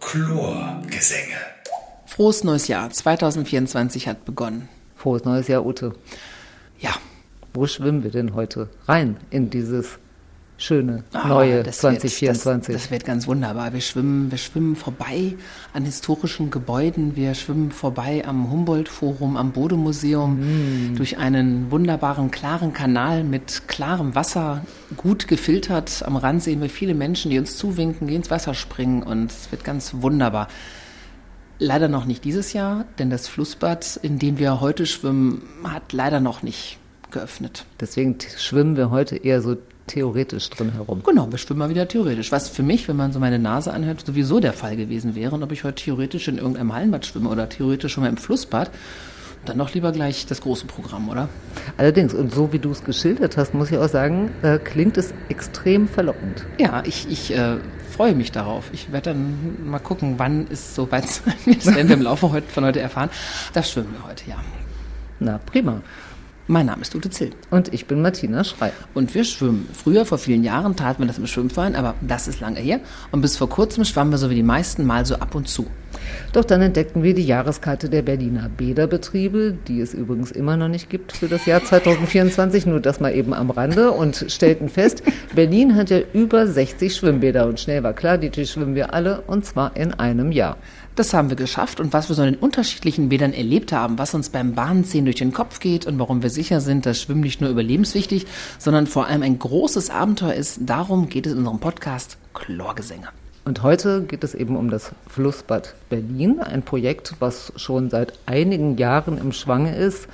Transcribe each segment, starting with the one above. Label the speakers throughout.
Speaker 1: Chlorgesänge.
Speaker 2: Frohes neues Jahr. 2024 hat begonnen.
Speaker 3: Frohes neues Jahr, Ute.
Speaker 2: Ja.
Speaker 3: Wo schwimmen wir denn heute rein in dieses schöne
Speaker 2: Ah,
Speaker 3: neue
Speaker 2: das
Speaker 3: 2024?
Speaker 2: Wird, das, das wird ganz wunderbar. Wir schwimmen, wir schwimmen vorbei an historischen Gebäuden. Wir schwimmen vorbei am Humboldt-Forum, am Bode-Museum, durch einen wunderbaren, klaren Kanal mit klarem Wasser, gut gefiltert. Am Rand sehen wir viele Menschen, die uns zuwinken, die ins Wasser springen und es wird ganz wunderbar. Leider noch nicht dieses Jahr, denn das Flussbad, in dem wir heute schwimmen, hat leider noch nicht geöffnet.
Speaker 3: Deswegen schwimmen wir heute eher so theoretisch drin herum.
Speaker 2: Genau, wir schwimmen mal wieder theoretisch. Was für mich, wenn man so meine Nase anhört, sowieso der Fall gewesen wäre. Und ob ich heute theoretisch in irgendeinem Hallenbad schwimme oder theoretisch schon mal im Flussbad, dann doch lieber gleich das große Programm, oder?
Speaker 3: Allerdings, und so wie du es geschildert hast, muss ich auch sagen, äh, klingt es extrem verlockend.
Speaker 2: Ja, ich, ich äh, freue mich darauf. Ich werde dann mal gucken, wann es soweit sein wird. Das werden wir im Laufe heute, von heute erfahren. Da schwimmen wir heute, ja.
Speaker 3: Na, prima.
Speaker 2: Mein Name ist Ute Zill.
Speaker 3: Und ich bin Martina Schreier.
Speaker 2: Und wir schwimmen. Früher, vor vielen Jahren, taten wir das im Schwimmverein, aber das ist lange her. Und bis vor kurzem schwammen wir so wie die meisten mal so ab und zu.
Speaker 3: Doch dann entdeckten wir die Jahreskarte der Berliner Bäderbetriebe, die es übrigens immer noch nicht gibt für das Jahr 2024, nur das mal eben am Rande und stellten fest, Berlin hat ja über 60 Schwimmbäder und schnell war klar, die schwimmen wir alle und zwar in einem Jahr.
Speaker 2: Das haben wir geschafft und was wir so in den unterschiedlichen Bädern erlebt haben, was uns beim Bahnziehen durch den Kopf geht und warum wir sicher sind, dass Schwimmen nicht nur überlebenswichtig, sondern vor allem ein großes Abenteuer ist, darum geht es in unserem Podcast Chlorgesänge.
Speaker 3: Und heute geht es eben um das Flussbad Berlin, ein Projekt, was schon seit einigen Jahren im Schwange ist.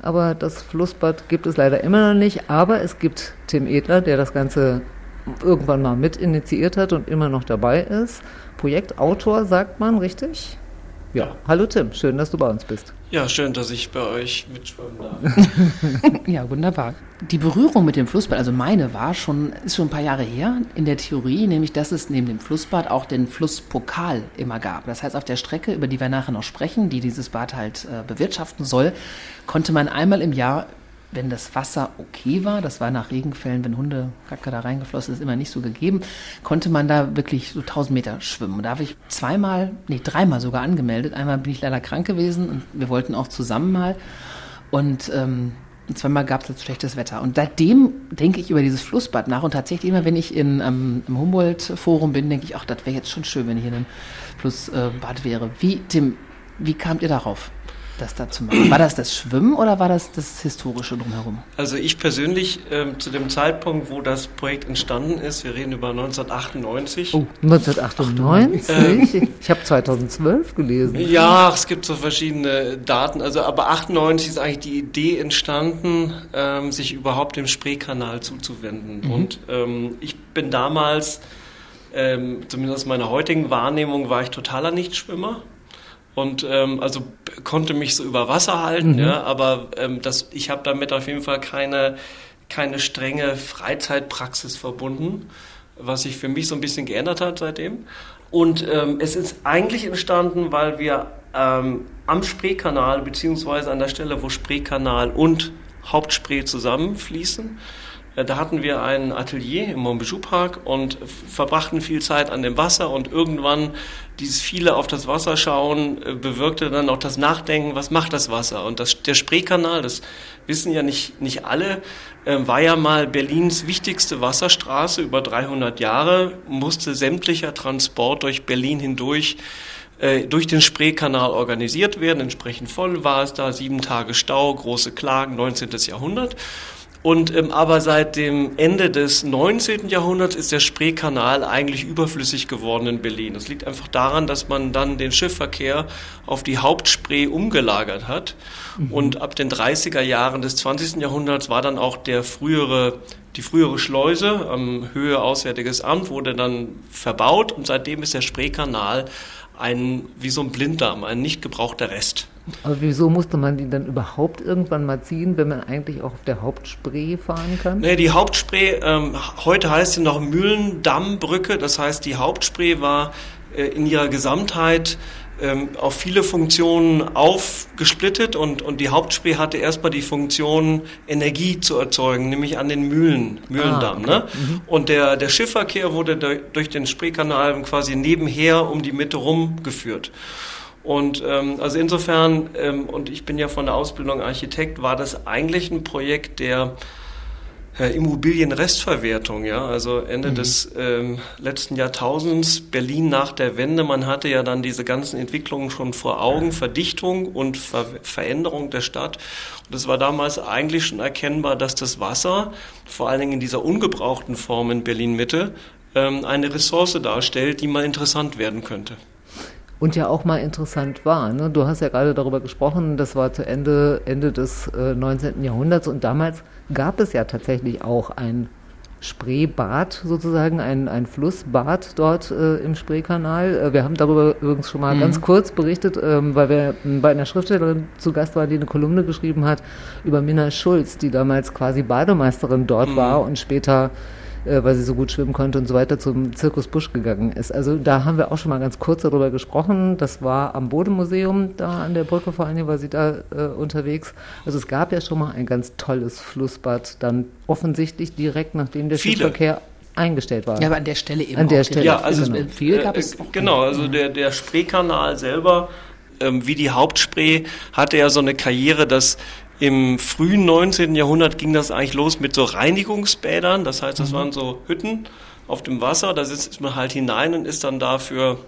Speaker 3: Aber das Flussbad gibt es leider immer noch nicht. Aber es gibt Tim Edler, der das Ganze irgendwann mal mit initiiert hat und immer noch dabei ist. Projektautor, sagt man, richtig? Ja. Hallo Tim, schön, dass du bei uns bist.
Speaker 4: Ja, schön, dass ich bei euch mitschwimmen darf.
Speaker 2: Ja, wunderbar. Die Berührung mit dem Flussbad, also meine war schon, ist schon ein paar Jahre her in der Theorie, nämlich dass es neben dem Flussbad auch den Flusspokal immer gab. Das heißt, auf der Strecke, über die wir nachher noch sprechen, die dieses Bad halt äh, bewirtschaften soll, konnte man einmal im Jahr, wenn das Wasser okay war, das war nach Regenfällen, wenn Hundekacke da reingeflossen ist, immer nicht so gegeben, konnte man da wirklich so 1000 Meter schwimmen. Und da habe ich zweimal, nee, dreimal sogar angemeldet. Einmal bin ich leider krank gewesen und wir wollten auch zusammen mal. Und ähm, zweimal gab es jetzt schlechtes Wetter. Und seitdem denke ich über dieses Flussbad nach. Und tatsächlich immer, wenn ich in, ähm, im Humboldt-Forum bin, denke ich, ach, das wäre jetzt schon schön, wenn hier ein Flussbad wäre. Wie, Tim, wie kamt ihr darauf, das da zu machen? War das das Schwimmen oder war das das Historische drumherum?
Speaker 4: Also ich persönlich, ähm, zu dem Zeitpunkt, wo das Projekt entstanden ist, wir reden über 1998.
Speaker 2: Oh.
Speaker 3: 1998? ich habe 2012 gelesen.
Speaker 4: Ja, es gibt so verschiedene Daten. Also aber 98 ist eigentlich die Idee entstanden, ähm, sich überhaupt dem Spreekanal zuzuwenden. Und ähm, ich bin damals, ähm, zumindest aus meiner heutigen Wahrnehmung, war ich totaler Nichtschwimmer. Und ähm, also konnte mich so über Wasser halten, ja, aber ähm, das, ich habe damit auf jeden Fall keine, keine strenge Freizeitpraxis verbunden, was sich für mich so ein bisschen geändert hat seitdem. Und ähm, es ist eigentlich entstanden, weil wir ähm, am Spreekanal, beziehungsweise an der Stelle, wo Spreekanal und Hauptspree zusammenfließen, da hatten wir ein Atelier im Montbijou Park und verbrachten viel Zeit an dem Wasser und irgendwann dieses viele auf das Wasser schauen äh, bewirkte dann auch das Nachdenken, was macht das Wasser? Und das, der Spreekanal, das wissen ja nicht, nicht alle, äh, war ja mal Berlins wichtigste Wasserstraße über 300 Jahre, musste sämtlicher Transport durch Berlin hindurch äh, durch den Spreekanal organisiert werden. Entsprechend voll war es da, sieben Tage Stau, große Klagen, 19. Jahrhundert. Und ähm, aber seit dem Ende des 19. Jahrhunderts ist der Spreekanal eigentlich überflüssig geworden in Berlin. Das liegt einfach daran, dass man dann den Schiffverkehr auf die Hauptspree umgelagert hat. Und ab den 30er Jahren des 20. Jahrhunderts war dann auch der frühere, die frühere Schleuse am Höhe Auswärtiges Amt wurde dann verbaut und seitdem ist der Spreekanal ein, wie so ein Blinddarm, ein nicht gebrauchter Rest.
Speaker 3: Aber wieso musste man die dann überhaupt irgendwann mal ziehen, wenn man eigentlich auch auf der Hauptspree fahren kann?
Speaker 4: Nee, die Hauptspree, ähm, heute heißt sie noch Mühlendammbrücke, das heißt, die Hauptspree war äh, in ihrer Gesamtheit ähm, auf viele Funktionen aufgesplittet und, und die Hauptspree hatte erstmal die Funktion, Energie zu erzeugen, nämlich an den Mühlen, Mühlendamm. Ah, okay. ne? Mhm. Und der, der Schiffverkehr wurde durch den Spreekanal quasi nebenher um die Mitte rumgeführt. Und ähm, also insofern, ähm, und ich bin ja von der Ausbildung Architekt, war das eigentlich ein Projekt der Immobilienrestverwertung, ja, also Ende mhm. des ähm, letzten Jahrtausends, Berlin nach der Wende, man hatte ja dann diese ganzen Entwicklungen schon vor Augen, Verdichtung und Ver Veränderung der Stadt. Und es war damals eigentlich schon erkennbar, dass das Wasser, vor allen Dingen in dieser ungebrauchten Form in Berlin-Mitte, ähm, eine Ressource darstellt, die mal interessant werden könnte
Speaker 3: und ja auch mal interessant war. Ne? Du hast ja gerade darüber gesprochen, das war zu Ende, Ende des äh, 19. Jahrhunderts und damals gab es ja tatsächlich auch ein Spreebad sozusagen, ein, ein Flussbad dort äh, im Spreekanal. Äh, wir haben darüber übrigens schon mal mhm. ganz kurz berichtet, ähm, weil wir bei einer Schriftstellerin zu Gast waren, die eine Kolumne geschrieben hat über Minna Schulz, die damals quasi Bademeisterin dort mhm. war und später äh, weil sie so gut schwimmen konnte und so weiter, zum Zirkus Busch gegangen ist. Also da haben wir auch schon mal ganz kurz darüber gesprochen. Das war am Bodemuseum da an der Brücke vor allen Dingen, war sie da äh, unterwegs. Also es gab ja schon mal ein ganz tolles Flussbad, dann offensichtlich direkt nachdem der Viele. Schiffsverkehr eingestellt war.
Speaker 2: Ja, aber an der Stelle eben
Speaker 3: An der Stelle.
Speaker 4: Ja, also genau. viel gab es. Äh, genau, also der, der Spreekanal selber, ähm, wie die Hauptspree, hatte ja so eine Karriere, dass im frühen 19. Jahrhundert ging das eigentlich los mit so Reinigungsbädern. Das heißt, das mhm. waren so Hütten auf dem Wasser. Da sitzt man halt hinein und ist dann dafür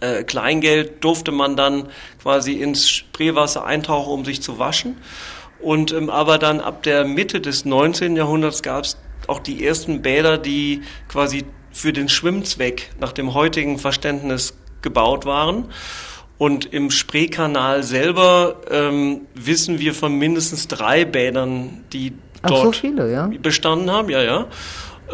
Speaker 4: äh, Kleingeld durfte man dann quasi ins Spreewasser eintauchen, um sich zu waschen. Und ähm, aber dann ab der Mitte des 19. Jahrhunderts gab es auch die ersten Bäder, die quasi für den Schwimmzweck nach dem heutigen Verständnis gebaut waren. Und im Spreekanal selber ähm, wissen wir von mindestens drei Bädern, die Ach, dort so viele, ja? bestanden haben, ja, ja.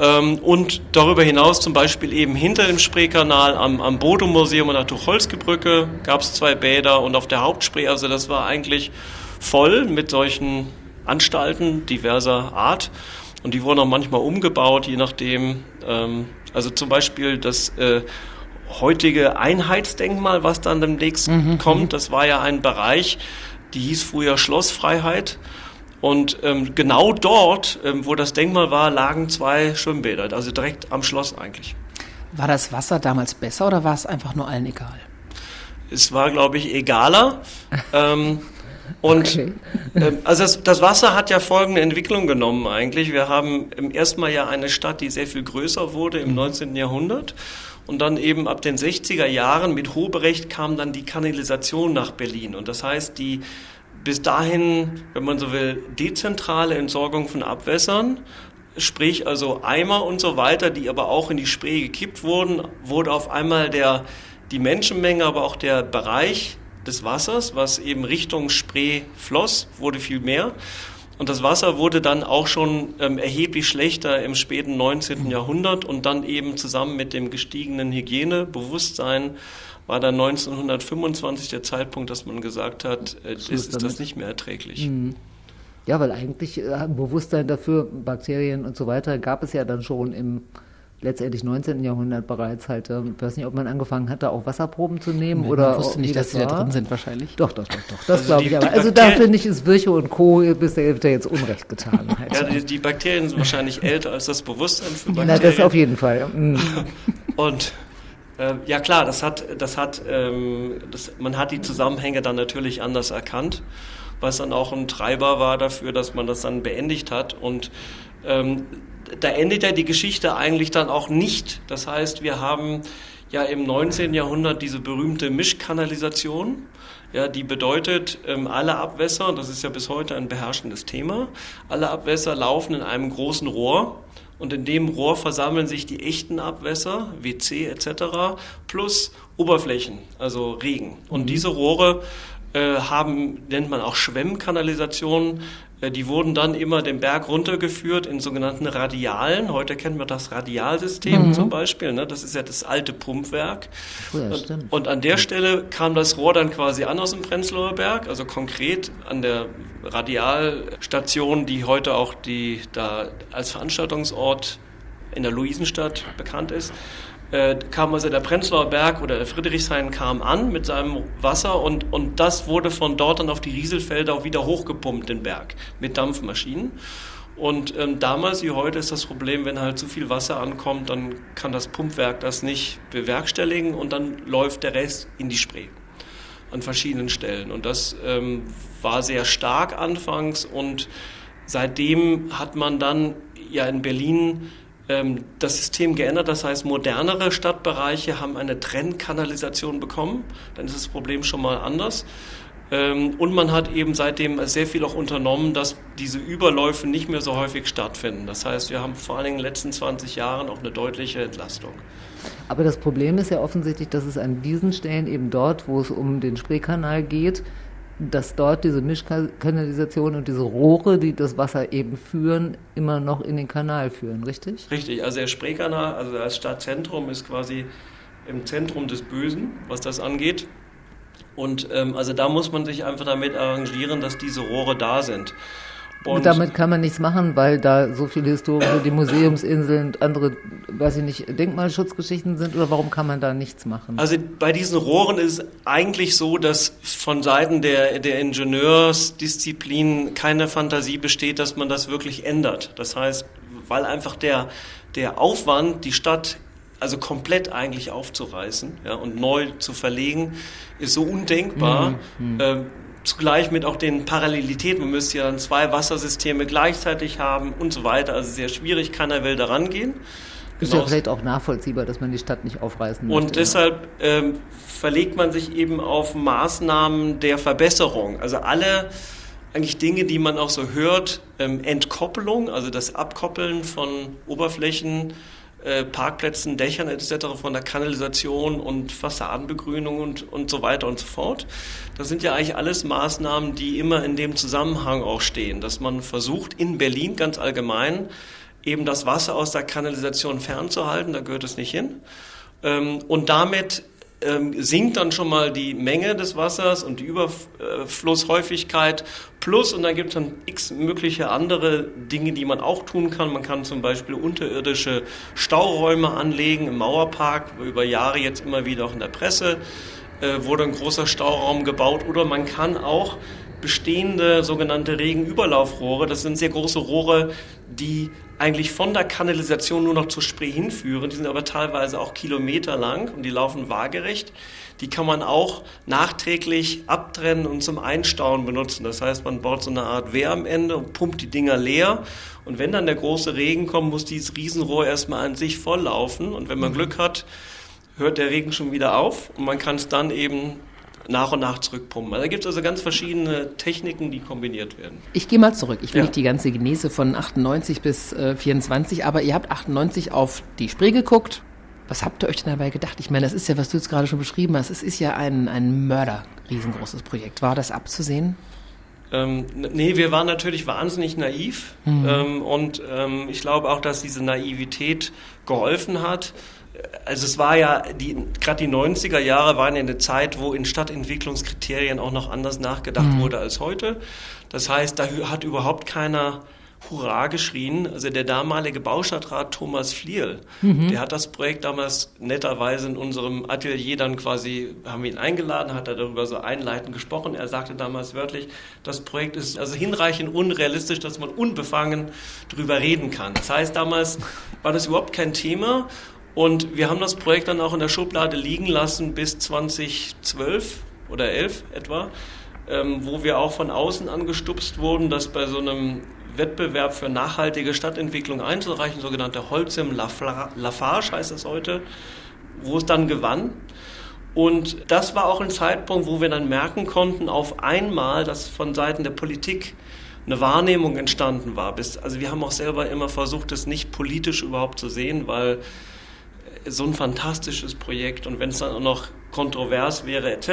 Speaker 4: Ähm, und darüber hinaus zum Beispiel eben hinter dem Spreekanal am, am Bodo-Museum an der Tucholsky-Brücke gab es zwei Bäder und auf der Hauptspree, also das war eigentlich voll mit solchen Anstalten diverser Art. Und die wurden auch manchmal umgebaut, je nachdem. Ähm, also zum Beispiel das äh, heutige Einheitsdenkmal, was dann demnächst mhm. kommt. Mhm. Das war ja ein Bereich, die hieß früher Schlossfreiheit. Und ähm, genau dort, ähm, wo das Denkmal war, lagen zwei Schwimmbäder, also direkt am Schloss eigentlich.
Speaker 2: War das Wasser damals besser oder war es einfach nur allen egal?
Speaker 4: Es war, glaube ich, egaler. ähm, und okay. ähm, also das, das, Wasser hat ja folgende Entwicklung genommen eigentlich. Wir haben im ersten Mal ja eine Stadt, die sehr viel größer wurde im 19. Mhm. Jahrhundert. Und dann eben ab den 60er Jahren mit Hoberecht kam dann die Kanalisation nach Berlin. Und das heißt, die bis dahin, wenn man so will, dezentrale Entsorgung von Abwässern, sprich also Eimer und so weiter, die aber auch in die Spree gekippt wurden, wurde auf einmal der, die Menschenmenge, aber auch der Bereich des Wassers, was eben Richtung Spree floss, wurde viel mehr. Und das Wasser wurde dann auch schon ähm, erheblich schlechter im späten 19. Jahrhundert und dann eben zusammen mit dem gestiegenen Hygienebewusstsein war dann 1925 der Zeitpunkt, dass man gesagt hat, äh, ist, ist das nicht mehr erträglich. Mhm.
Speaker 3: Ja, weil eigentlich äh, Bewusstsein dafür, Bakterien und so weiter, gab es ja dann schon im letztendlich 19. Jahrhundert bereits halt, ähm, ich weiß nicht, ob man angefangen hat, da auch Wasserproben zu nehmen
Speaker 2: nee,
Speaker 3: oder.
Speaker 2: Ich wusste nicht, dass sie da drin sind wahrscheinlich.
Speaker 3: Doch, doch, doch, doch. Das also glaube ich aber. Also da finde ich, ist Virchow und Co. bis der jetzt Unrecht getan.
Speaker 4: Halt. ja, die, die, Bakterien sind wahrscheinlich älter als das Bewusstsein für
Speaker 3: Bakterien. Na, das auf jeden Fall. Mhm.
Speaker 4: und äh, ja klar, das hat, das hat, ähm, das, man hat die Zusammenhänge dann natürlich anders erkannt, was dann auch ein Treiber war dafür, dass man das dann beendigt hat und ähm, da endet ja die Geschichte eigentlich dann auch nicht. Das heißt, wir haben ja im 19. Jahrhundert diese berühmte Mischkanalisation. Ja, die bedeutet, ähm, alle Abwässer, und das ist ja bis heute ein beherrschendes Thema, alle Abwässer laufen in einem großen Rohr und in dem Rohr versammeln sich die echten Abwässer, WC etc., plus Oberflächen, also Regen. Und mhm. diese Rohre äh, haben, nennt man auch Schwemmkanalisationen, äh, die wurden dann immer den Berg runtergeführt in sogenannten Radialen. Heute kennt man das Radialsystem mhm. zum Beispiel. Ne? Das ist ja das alte Pumpwerk. Ja, und, und, an der Stelle kam das Rohr dann quasi an aus dem Prenzlauer Berg, also konkret an der Radialstation, die heute auch die da als Veranstaltungsort in der Luisenstadt bekannt ist. Äh, kam also der Prenzlauer Berg oder der Friedrichshain kam an mit seinem Wasser und, und das wurde von dort dann auf die Rieselfelder auch wieder hochgepumpt, den Berg, mit Dampfmaschinen. Und ähm, damals wie heute ist das Problem, wenn halt zu viel Wasser ankommt, dann kann das Pumpwerk das nicht bewerkstelligen und dann läuft der Rest in die Spree an verschiedenen Stellen. Und das ähm, war sehr stark anfangs und seitdem hat man dann ja in Berlin ähm, das System geändert. Das heißt, modernere Stadtbereiche haben eine Trennkanalisation bekommen. Dann ist das Problem schon mal anders. Ähm, und man hat eben seitdem sehr viel auch unternommen, dass diese Überläufe nicht mehr so häufig stattfinden. Das heißt, wir haben vor allen Dingen in den letzten 20 Jahren auch eine deutliche Entlastung.
Speaker 3: Aber das Problem ist ja offensichtlich, dass es an diesen Stellen eben dort, wo es um den Spreekanal geht, dass dort diese Mischkanalisation und diese Rohre, die das Wasser eben führen, immer noch in den Kanal führen, richtig?
Speaker 4: Richtig, also der Spreekanal, also das Stadtzentrum ist quasi im Zentrum des Bösen, was das angeht. Und ähm, also da muss man sich einfach damit arrangieren, dass diese Rohre da sind.
Speaker 3: Und damit kann man nichts machen, weil da so viele historische, die Museumsinseln und andere, weiß ich nicht, Denkmalschutzgeschichten sind oder warum kann man da nichts machen?
Speaker 4: Also bei diesen Rohren ist es eigentlich so, dass von Seiten der, der Ingenieursdisziplin keine Fantasie besteht, dass man das wirklich ändert. Das heißt, weil einfach der, der Aufwand, die Stadt also komplett eigentlich aufzureißen ja, und neu zu verlegen, ist so undenkbar. Mhm. Äh, zugleich mit auch den Parallelitäten. Man müsste ja dann zwei Wassersysteme gleichzeitig haben und so weiter. Also sehr schwierig, keiner will daran gehen.
Speaker 3: Ist genau. ja vielleicht auch nachvollziehbar, dass man die Stadt nicht aufreißen möchte.
Speaker 4: Und deshalb ähm, verlegt man sich eben auf Maßnahmen der Verbesserung. Also alle eigentlich Dinge, die man auch so hört, ähm, Entkoppelung, also das Abkoppeln von Oberflächen, äh, Parkplätzen, Dächern etc. von der Kanalisation und Fassadenbegrünung und, und so weiter und so fort. Das sind ja eigentlich alles Maßnahmen, die immer in dem Zusammenhang auch stehen, dass man versucht, in Berlin ganz allgemein eben das Wasser aus der Kanalisation fernzuhalten, da gehört es nicht hin. Ähm, und damit ähm, sinkt dann schon mal die Menge des Wassers und die Überflusshäufigkeit plus und dann gibt es dann x mögliche andere Dinge, die man auch tun kann. Man kann zum Beispiel unterirdische Stauräume anlegen im Mauerpark, über Jahre jetzt immer wieder auch in der Presse äh, wurde ein großer Stauraum gebaut oder man kann auch bestehende sogenannte Regenüberlaufrohre. Das sind sehr große Rohre, die eigentlich von der Kanalisation nur noch zur Spree hinführen. Die sind aber teilweise auch Kilometer lang und die laufen waagerecht. Die kann man auch nachträglich abtrennen und zum Einstauen benutzen. Das heißt, man baut so eine Art Wehr am Ende und pumpt die Dinger leer. Und wenn dann der große Regen kommt, muss dieses Riesenrohr erstmal an sich volllaufen. Und wenn man mhm. Glück hat, hört der Regen schon wieder auf und man kann es dann eben nach und nach zurückpumpen. Also da gibt es also ganz verschiedene Techniken, die kombiniert werden.
Speaker 2: Ich gehe mal zurück. Ich will ja. nicht die ganze Genese von 98 bis äh, 24, aber ihr habt 98 auf die Spree geguckt. Was habt ihr euch denn dabei gedacht? Ich meine, das ist ja, was du jetzt gerade schon beschrieben hast, es ist ja ein, ein Mörder, riesengroßes Projekt. War das abzusehen?
Speaker 4: Ähm, nee, wir waren natürlich wahnsinnig naiv mhm. ähm, und ähm, ich glaube auch, dass diese Naivität geholfen hat also es war ja, gerade die 90er Jahre waren ja eine Zeit, wo in Stadtentwicklungskriterien auch noch anders nachgedacht mhm. wurde als heute. Das heißt, da hat überhaupt keiner Hurra geschrien. Also der damalige Baustadtrat Thomas Flierl, mhm. der hat das Projekt damals netterweise in unserem Atelier dann quasi, haben wir ihn eingeladen, hat er darüber so einleitend gesprochen. Er sagte damals wörtlich, das Projekt ist also hinreichend unrealistisch, dass man unbefangen darüber reden kann. Das heißt, damals war das überhaupt kein Thema und wir haben das Projekt dann auch in der Schublade liegen lassen bis 2012 oder 11 etwa, ähm, wo wir auch von außen angestupst wurden, dass bei so einem Wettbewerb für nachhaltige Stadtentwicklung einzureichen, sogenannte Holzim Lafarge heißt es heute, wo es dann gewann. Und das war auch ein Zeitpunkt, wo wir dann merken konnten, auf einmal, dass von Seiten der Politik eine Wahrnehmung entstanden war. also wir haben auch selber immer versucht, es nicht politisch überhaupt zu sehen, weil so ein fantastisches Projekt und wenn es dann auch noch kontrovers wäre etc.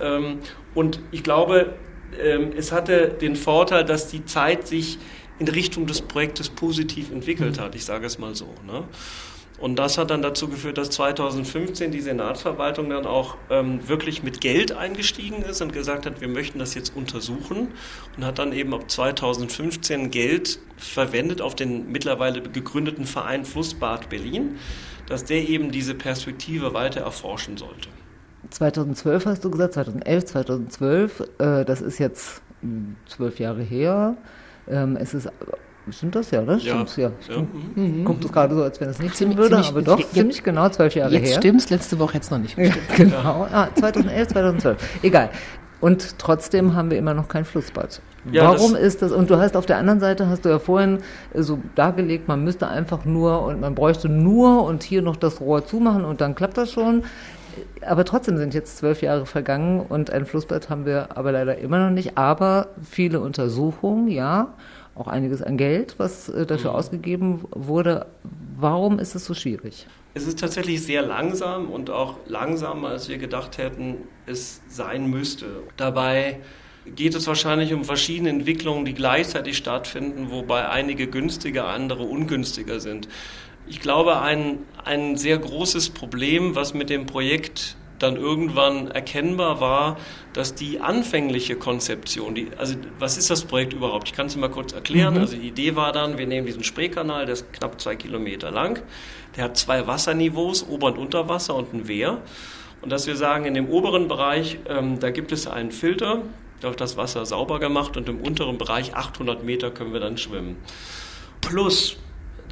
Speaker 4: Ähm, und ich glaube, ähm, es hatte den Vorteil, dass die Zeit sich in Richtung des Projektes positiv entwickelt hat, ich sage es mal so. Ne? Und das hat dann dazu geführt, dass 2015 die Senatsverwaltung dann auch ähm, wirklich mit Geld eingestiegen ist und gesagt hat, wir möchten das jetzt untersuchen und hat dann eben ab 2015 Geld verwendet auf den mittlerweile gegründeten Verein Flussbad Berlin. Dass der eben diese Perspektive weiter erforschen sollte.
Speaker 3: 2012 hast du gesagt, 2011, 2012, äh, das ist jetzt hm, zwölf Jahre her. Ähm, es ist Stimmt das ja, das
Speaker 4: Ja.
Speaker 3: stimmt ja.
Speaker 4: Ja.
Speaker 3: Mhm. Kommt es gerade so, als wenn es nicht
Speaker 2: Ziemlich-
Speaker 3: stimmen würde,
Speaker 2: ziemlich-
Speaker 3: aber doch,
Speaker 2: jetzt-
Speaker 3: ziemlich genau zwölf Jahre
Speaker 2: Jetzt
Speaker 3: her.
Speaker 2: stimmt's, letzte Woche jetzt noch nicht.
Speaker 3: Ja, genau. Ah, 2011, 2012. Egal. Und trotzdem haben wir immer noch kein Flussbad.
Speaker 4: Ja,
Speaker 3: Warum
Speaker 4: das-
Speaker 3: ist das? Und du hast auf der anderen Seite, hast du ja vorhin äh, so dargelegt, man müsste einfach nur und man bräuchte nur und hier noch das Rohr zumachen und dann klappt das schon. Aber trotzdem sind jetzt zwölf Jahre vergangen und ein Flussbad haben wir aber leider immer noch nicht. Aber viele Untersuchungen, ja, auch einiges an Geld, was äh, dafür ausgegeben wurde. Warum ist es so schwierig?
Speaker 4: Es ist tatsächlich sehr langsam und auch langsamer, als wir gedacht hätten, es sein müsste. Dabei geht es wahrscheinlich um verschiedene Entwicklungen, die gleichzeitig stattfinden, wobei einige günstiger, andere ungünstiger sind. Ich glaube, ein, ein sehr großes Problem, was mit dem Projekt dann irgendwann erkennbar war, dass die anfängliche Konzeption, die, also was ist das Projekt überhaupt? Ich kann es mal kurz erklären. Also die Idee war dann, wir nehmen diesen Spreekanal, der ist knapp zwei Kilometer lang, der hat zwei Wasserniveaus, Ober- und Unterwasser und ein Wehr. Und dass wir sagen, in dem oberen Bereich, ähm, da gibt es einen Filter, da wird das Wasser sauber gemacht und im unteren Bereich 800 Meter können wir dann schwimmen. Plus,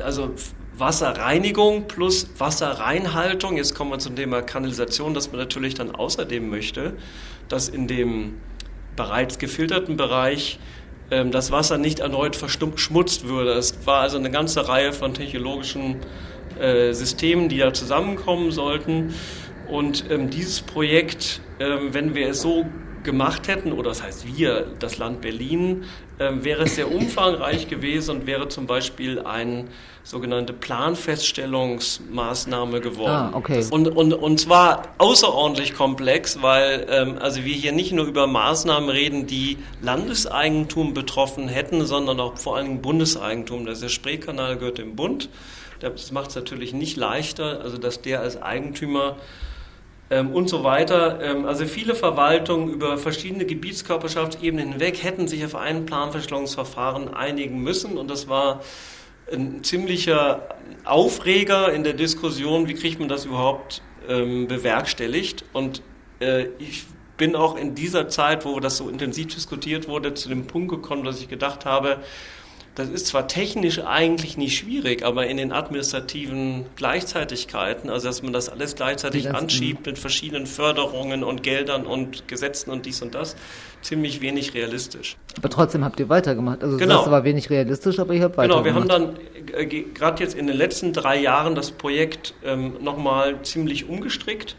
Speaker 4: also Wasserreinigung plus Wasserreinhaltung. Jetzt kommen wir zum Thema Kanalisation, dass man natürlich dann außerdem möchte, dass in dem bereits gefilterten Bereich ähm, das Wasser nicht erneut verschmutzt würde. Es war also eine ganze Reihe von technologischen äh, Systemen, die da zusammenkommen sollten. Und ähm, dieses Projekt, ähm, wenn wir es so gemacht hätten, oder das heißt wir, das Land Berlin, ähm, wäre es sehr umfangreich gewesen und wäre zum Beispiel eine sogenannte Planfeststellungsmaßnahme geworden.
Speaker 3: Ah, okay.
Speaker 4: Und, und, und zwar außerordentlich komplex, weil ähm, also wir hier nicht nur über Maßnahmen reden, die Landeseigentum betroffen hätten, sondern auch vor allen Dingen Bundeseigentum. Der Spreekanal gehört dem Bund. Das macht es natürlich nicht leichter, also dass der als Eigentümer ähm, und so weiter. Ähm, also viele Verwaltungen über verschiedene Gebietskörperschaftsebenen hinweg hätten sich auf ein Planfeststellungsverfahren einigen müssen und das war ein ziemlicher Aufreger in der Diskussion, wie kriegt man das überhaupt ähm, bewerkstelligt und äh, ich bin auch in dieser Zeit, wo das so intensiv diskutiert wurde, zu dem Punkt gekommen, dass ich gedacht habe, das ist zwar technisch eigentlich nicht schwierig, aber in den administrativen Gleichzeitigkeiten, also dass man das alles gleichzeitig anschiebt mit verschiedenen Förderungen und Geldern und Gesetzen und dies und das, ziemlich wenig realistisch.
Speaker 3: Aber trotzdem habt ihr weitergemacht. Also
Speaker 4: Genau.
Speaker 3: das war wenig realistisch, aber ihr habt
Speaker 4: Genau,
Speaker 3: weitergemacht.
Speaker 4: wir haben dann äh, ge- gerade jetzt in den letzten drei Jahren das Projekt ähm, nochmal ziemlich umgestrickt.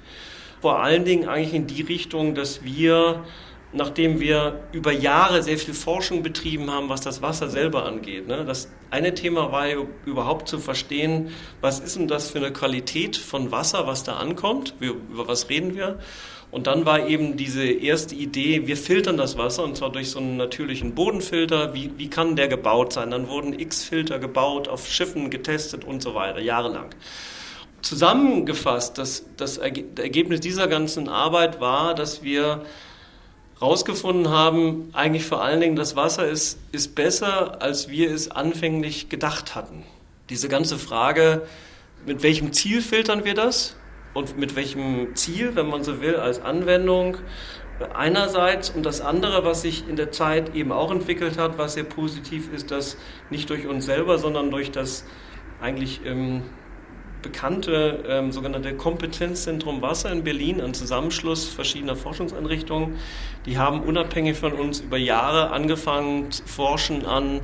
Speaker 4: Vor allen Dingen eigentlich in die Richtung, dass wir, nachdem wir über Jahre sehr viel Forschung betrieben haben, was das Wasser selber angeht. Ne? Das eine Thema war ja überhaupt zu verstehen, was ist denn das für eine Qualität von Wasser, was da ankommt, wir, über was reden wir. Und dann war eben diese erste Idee, wir filtern das Wasser und zwar durch so einen natürlichen Bodenfilter. Wie, wie kann der gebaut sein? Dann wurden x Filter gebaut, auf Schiffen getestet und so weiter, jahrelang. Zusammengefasst, das, das Erge- Ergebnis dieser ganzen Arbeit war, dass wir rausgefunden haben, eigentlich vor allen Dingen, das Wasser ist, ist besser, als wir es anfänglich gedacht hatten. Diese ganze Frage, mit welchem Ziel filtern wir das? Und mit welchem Ziel, wenn man so will, als Anwendung? Einerseits. Und das andere, was sich in der Zeit eben auch entwickelt hat, was sehr positiv ist, dass nicht durch uns selber, sondern durch das eigentlich ähm, bekannte ähm, sogenannte Kompetenzzentrum Wasser in Berlin, ein Zusammenschluss verschiedener Forschungseinrichtungen, die haben unabhängig von uns über Jahre angefangen forschen an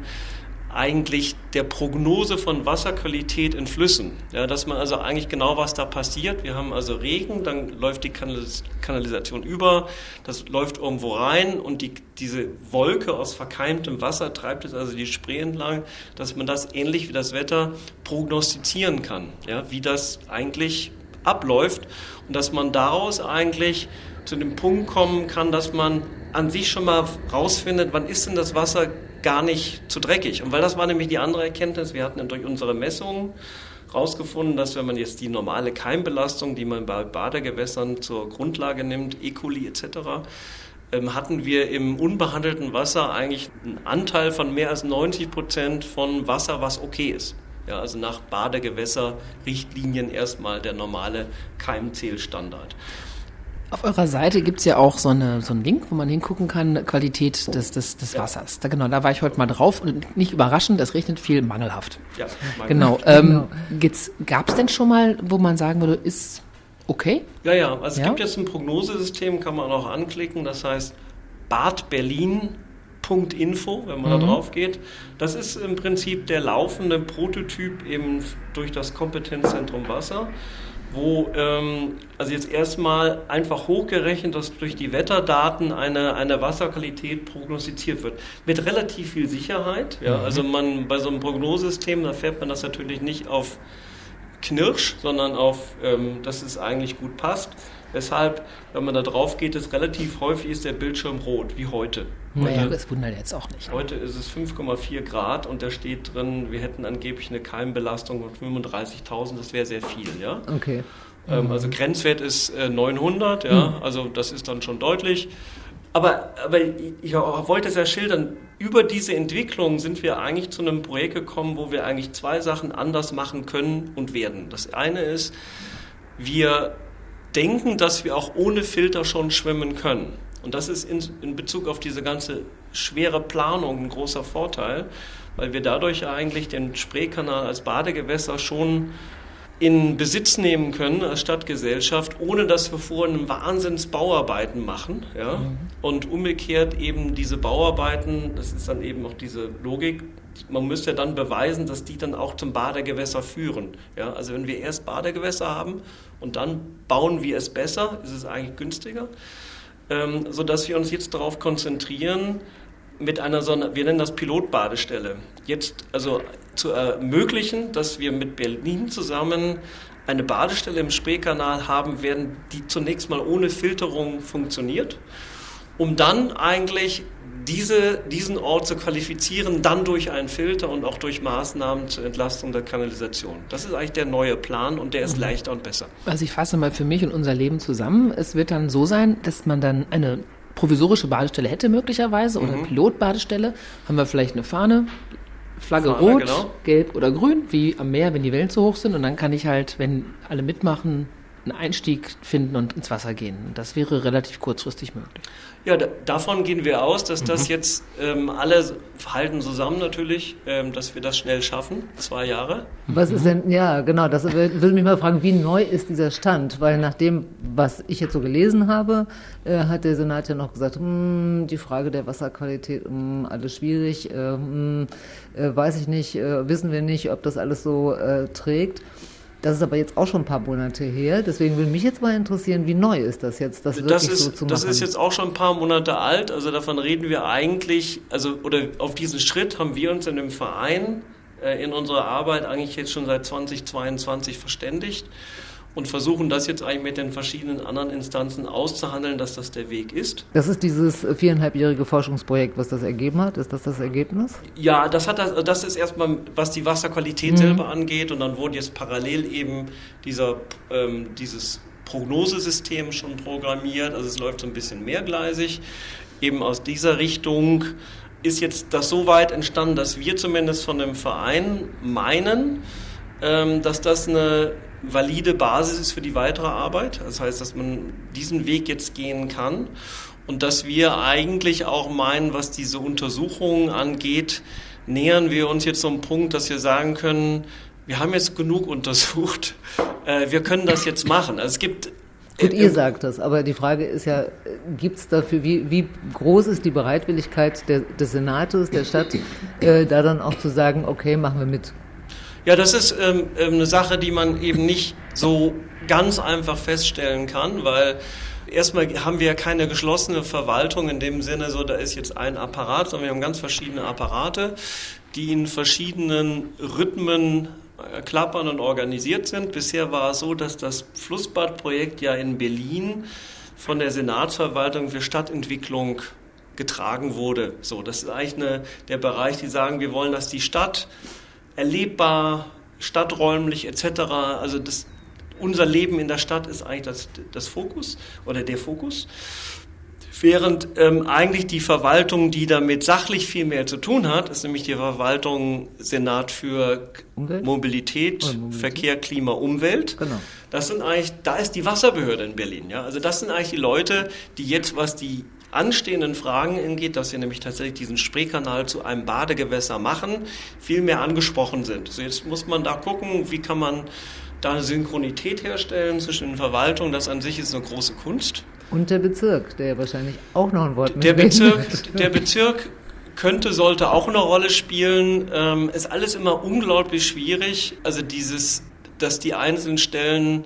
Speaker 4: eigentlich der Prognose von Wasserqualität in Flüssen. Ja, dass man also eigentlich genau was da passiert. Wir haben also Regen, dann läuft die Kanalis Kanalisation über, das läuft irgendwo rein und die, diese Wolke aus verkeimtem Wasser treibt es also die Spree entlang, dass man das ähnlich wie das Wetter prognostizieren kann, ja, wie das eigentlich abläuft und dass man daraus eigentlich zu dem Punkt kommen kann, dass man an sich schon mal rausfindet, wann ist denn das Wasser gar nicht zu dreckig. Und weil das war nämlich die andere Erkenntnis, wir hatten durch unsere Messungen rausgefunden, dass wenn man jetzt die normale Keimbelastung, die man bei Badegewässern zur Grundlage nimmt, E. coli etc., ähm, hatten wir im unbehandelten Wasser eigentlich einen Anteil von mehr als 90 Prozent von Wasser, was okay ist. Ja, also nach Badegewässer-Richtlinien erstmal der normale Keimzählstandard.
Speaker 2: Auf eurer Seite gibt es ja auch so, eine, so einen Link, wo man hingucken kann, Qualität des, des, des Wassers. Da, genau, da war ich heute mal drauf und nicht überraschend, es regnet viel mangelhaft.
Speaker 4: Ja,
Speaker 2: genau. Ähm, Gab es denn schon mal, wo man sagen würde, ist okay?
Speaker 4: Ja, ja, also es ja? gibt jetzt ein Prognosesystem, kann man auch anklicken, das heißt Bad Berlin Info, wenn man mhm. da drauf geht. Das ist im Prinzip der laufende Prototyp eben durch das Kompetenzzentrum Wasser wo ähm, also jetzt erstmal einfach hochgerechnet, dass durch die Wetterdaten eine, eine Wasserqualität prognostiziert wird. Mit relativ viel Sicherheit. Ja? Mhm. Also man bei so einem Prognosesystem, da fährt man das natürlich nicht auf Knirsch, sondern auf, ähm, dass es eigentlich gut passt. Weshalb, wenn man da drauf geht, ist relativ häufig ist der Bildschirm rot, wie heute.
Speaker 2: Naja, heute, das wundert jetzt auch nicht.
Speaker 4: Heute ist es 5,4 Grad und da steht drin, wir hätten angeblich eine Keimbelastung von 35.000, das wäre sehr viel, ja.
Speaker 3: Okay.
Speaker 4: Ähm, also Grenzwert ist äh, 900, ja, mhm. also das ist dann schon deutlich. Aber, aber ich wollte es ja schildern, über diese Entwicklung sind wir eigentlich zu einem Projekt gekommen, wo wir eigentlich zwei Sachen anders machen können und werden. Das eine ist, wir denken, dass wir auch ohne Filter schon schwimmen können. Und das ist in, in Bezug auf diese ganze schwere Planung ein großer Vorteil, weil wir dadurch eigentlich den Spreekanal als Badegewässer schon in Besitz nehmen können als Stadtgesellschaft, ohne dass wir vorher Wahnsinns Bauarbeiten machen. Ja? Mhm. Und umgekehrt eben diese Bauarbeiten, das ist dann eben auch diese Logik, man müsste dann beweisen, dass die dann auch zum Badegewässer führen. Ja? Also wenn wir erst Badegewässer haben und dann bauen wir es besser, ist es eigentlich günstiger, ähm, sodass wir uns jetzt darauf konzentrieren, mit einer wir nennen das Pilotbadestelle, jetzt also zu ermöglichen, dass wir mit Berlin zusammen eine Badestelle im Spreekanal haben werden, die zunächst mal ohne Filterung funktioniert, um dann eigentlich diese, diesen Ort zu qualifizieren, dann durch einen Filter und auch durch Maßnahmen zur Entlastung der Kanalisation. Das ist eigentlich der neue Plan und der ist mhm. leichter und besser.
Speaker 2: Also ich fasse mal für mich und unser Leben zusammen. Es wird dann so sein, dass man dann eine provisorische Badestelle hätte möglicherweise oder mhm. Pilotbadestelle, haben wir vielleicht eine Fahne, Flagge Fahne, rot, genau. gelb oder grün, wie am Meer, wenn die Wellen zu hoch sind. Und dann kann ich halt, wenn alle mitmachen, einen Einstieg finden und ins Wasser gehen. Das wäre relativ kurzfristig möglich.
Speaker 4: Ja, da, davon gehen wir aus, dass mhm. das jetzt ähm, alle halten zusammen natürlich, ähm, dass wir das schnell schaffen, zwei Jahre.
Speaker 3: Was ist denn, ja genau, das würde mich mal fragen, wie neu ist dieser Stand? Weil nach dem, was ich jetzt so gelesen habe, äh, hat der Senat ja noch gesagt, hm, die Frage der Wasserqualität, hm, alles schwierig, äh, hm, äh, weiß ich nicht, äh, wissen wir nicht, ob das alles so äh, trägt. Das ist aber jetzt auch schon ein paar Monate her. Deswegen würde mich jetzt mal interessieren, wie neu ist das jetzt, das wirklich
Speaker 4: das ist,
Speaker 3: so zu
Speaker 4: machen? Das ist jetzt auch schon ein paar Monate alt. Also davon reden wir eigentlich, also oder auf diesen Schritt haben wir uns in dem Verein äh, in unserer Arbeit eigentlich jetzt schon seit 2022 verständigt und versuchen das jetzt eigentlich mit den verschiedenen anderen Instanzen auszuhandeln, dass das der Weg ist.
Speaker 3: Das ist dieses viereinhalbjährige Forschungsprojekt, was das ergeben hat. Ist das das Ergebnis?
Speaker 4: Ja, das hat das, das ist erstmal, was die Wasserqualität mhm. selber angeht und dann wurde jetzt parallel eben dieser, ähm, dieses Prognosesystem schon programmiert. Also es läuft so ein bisschen mehrgleisig. Eben aus dieser Richtung ist jetzt das so weit entstanden, dass wir zumindest von dem Verein meinen, ähm, dass das eine valide Basis ist für die weitere Arbeit. Das heißt, dass man diesen Weg jetzt gehen kann und dass wir eigentlich auch meinen, was diese Untersuchungen angeht, nähern wir uns jetzt zum Punkt, dass wir sagen können, wir haben jetzt genug untersucht, äh, wir können das jetzt machen. Also es gibt
Speaker 3: Gut, ihr sagt das, aber die Frage ist ja, gibt es dafür, wie, wie groß ist die Bereitwilligkeit der, des Senates, der Stadt, äh, da dann auch zu sagen, okay, machen wir mit?
Speaker 4: Ja, das ist ähm, ähm, eine Sache, die man eben nicht so ganz einfach feststellen kann, weil erstmal haben wir ja keine geschlossene Verwaltung in dem Sinne, so da ist jetzt ein Apparat, sondern wir haben ganz verschiedene Apparate, die in verschiedenen Rhythmen äh, klappern und organisiert sind. Bisher war es so, dass das Flussbadprojekt ja in Berlin von der Senatsverwaltung für Stadtentwicklung getragen wurde. So, das ist eigentlich eine, der Bereich, die sagen, wir wollen, dass die Stadt erlebbar, stadträumlich etc. Also das, unser Leben in der Stadt ist eigentlich das, das Fokus oder der Fokus. Während ähm, eigentlich die Verwaltung, die damit sachlich viel mehr zu tun hat, ist nämlich die Verwaltung Senat für Umwelt? Mobilität, Mobilität, Verkehr, Klima, Umwelt. Genau. Das sind eigentlich, da ist die Wasserbehörde in Berlin. Ja? Also das sind eigentlich die Leute, die jetzt, was die anstehenden Fragen angeht, dass wir nämlich tatsächlich diesen Spreekanal zu einem Badegewässer machen, viel mehr angesprochen sind. Also jetzt muss man da gucken, wie kann man da eine Synchronität herstellen zwischen den Verwaltungen. Das an sich ist eine große Kunst.
Speaker 3: Und der Bezirk, der ja wahrscheinlich auch noch ein Wort
Speaker 4: der Bezirk, der Bezirk könnte, sollte auch eine Rolle spielen. Ähm, ist alles immer unglaublich schwierig. Also dieses, dass die einzelnen Stellen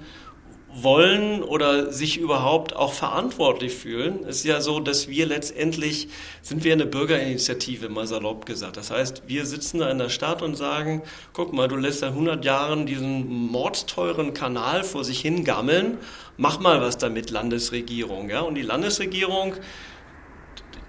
Speaker 4: wollen oder sich überhaupt auch verantwortlich fühlen. Es ist ja so, dass wir letztendlich sind wir eine Bürgerinitiative, mal salopp gesagt. Das heißt, wir sitzen da in der Stadt und sagen, guck mal, du lässt seit 100 Jahren diesen mordsteuren Kanal vor sich hingammeln, mach mal was damit, Landesregierung. Ja? Und die Landesregierung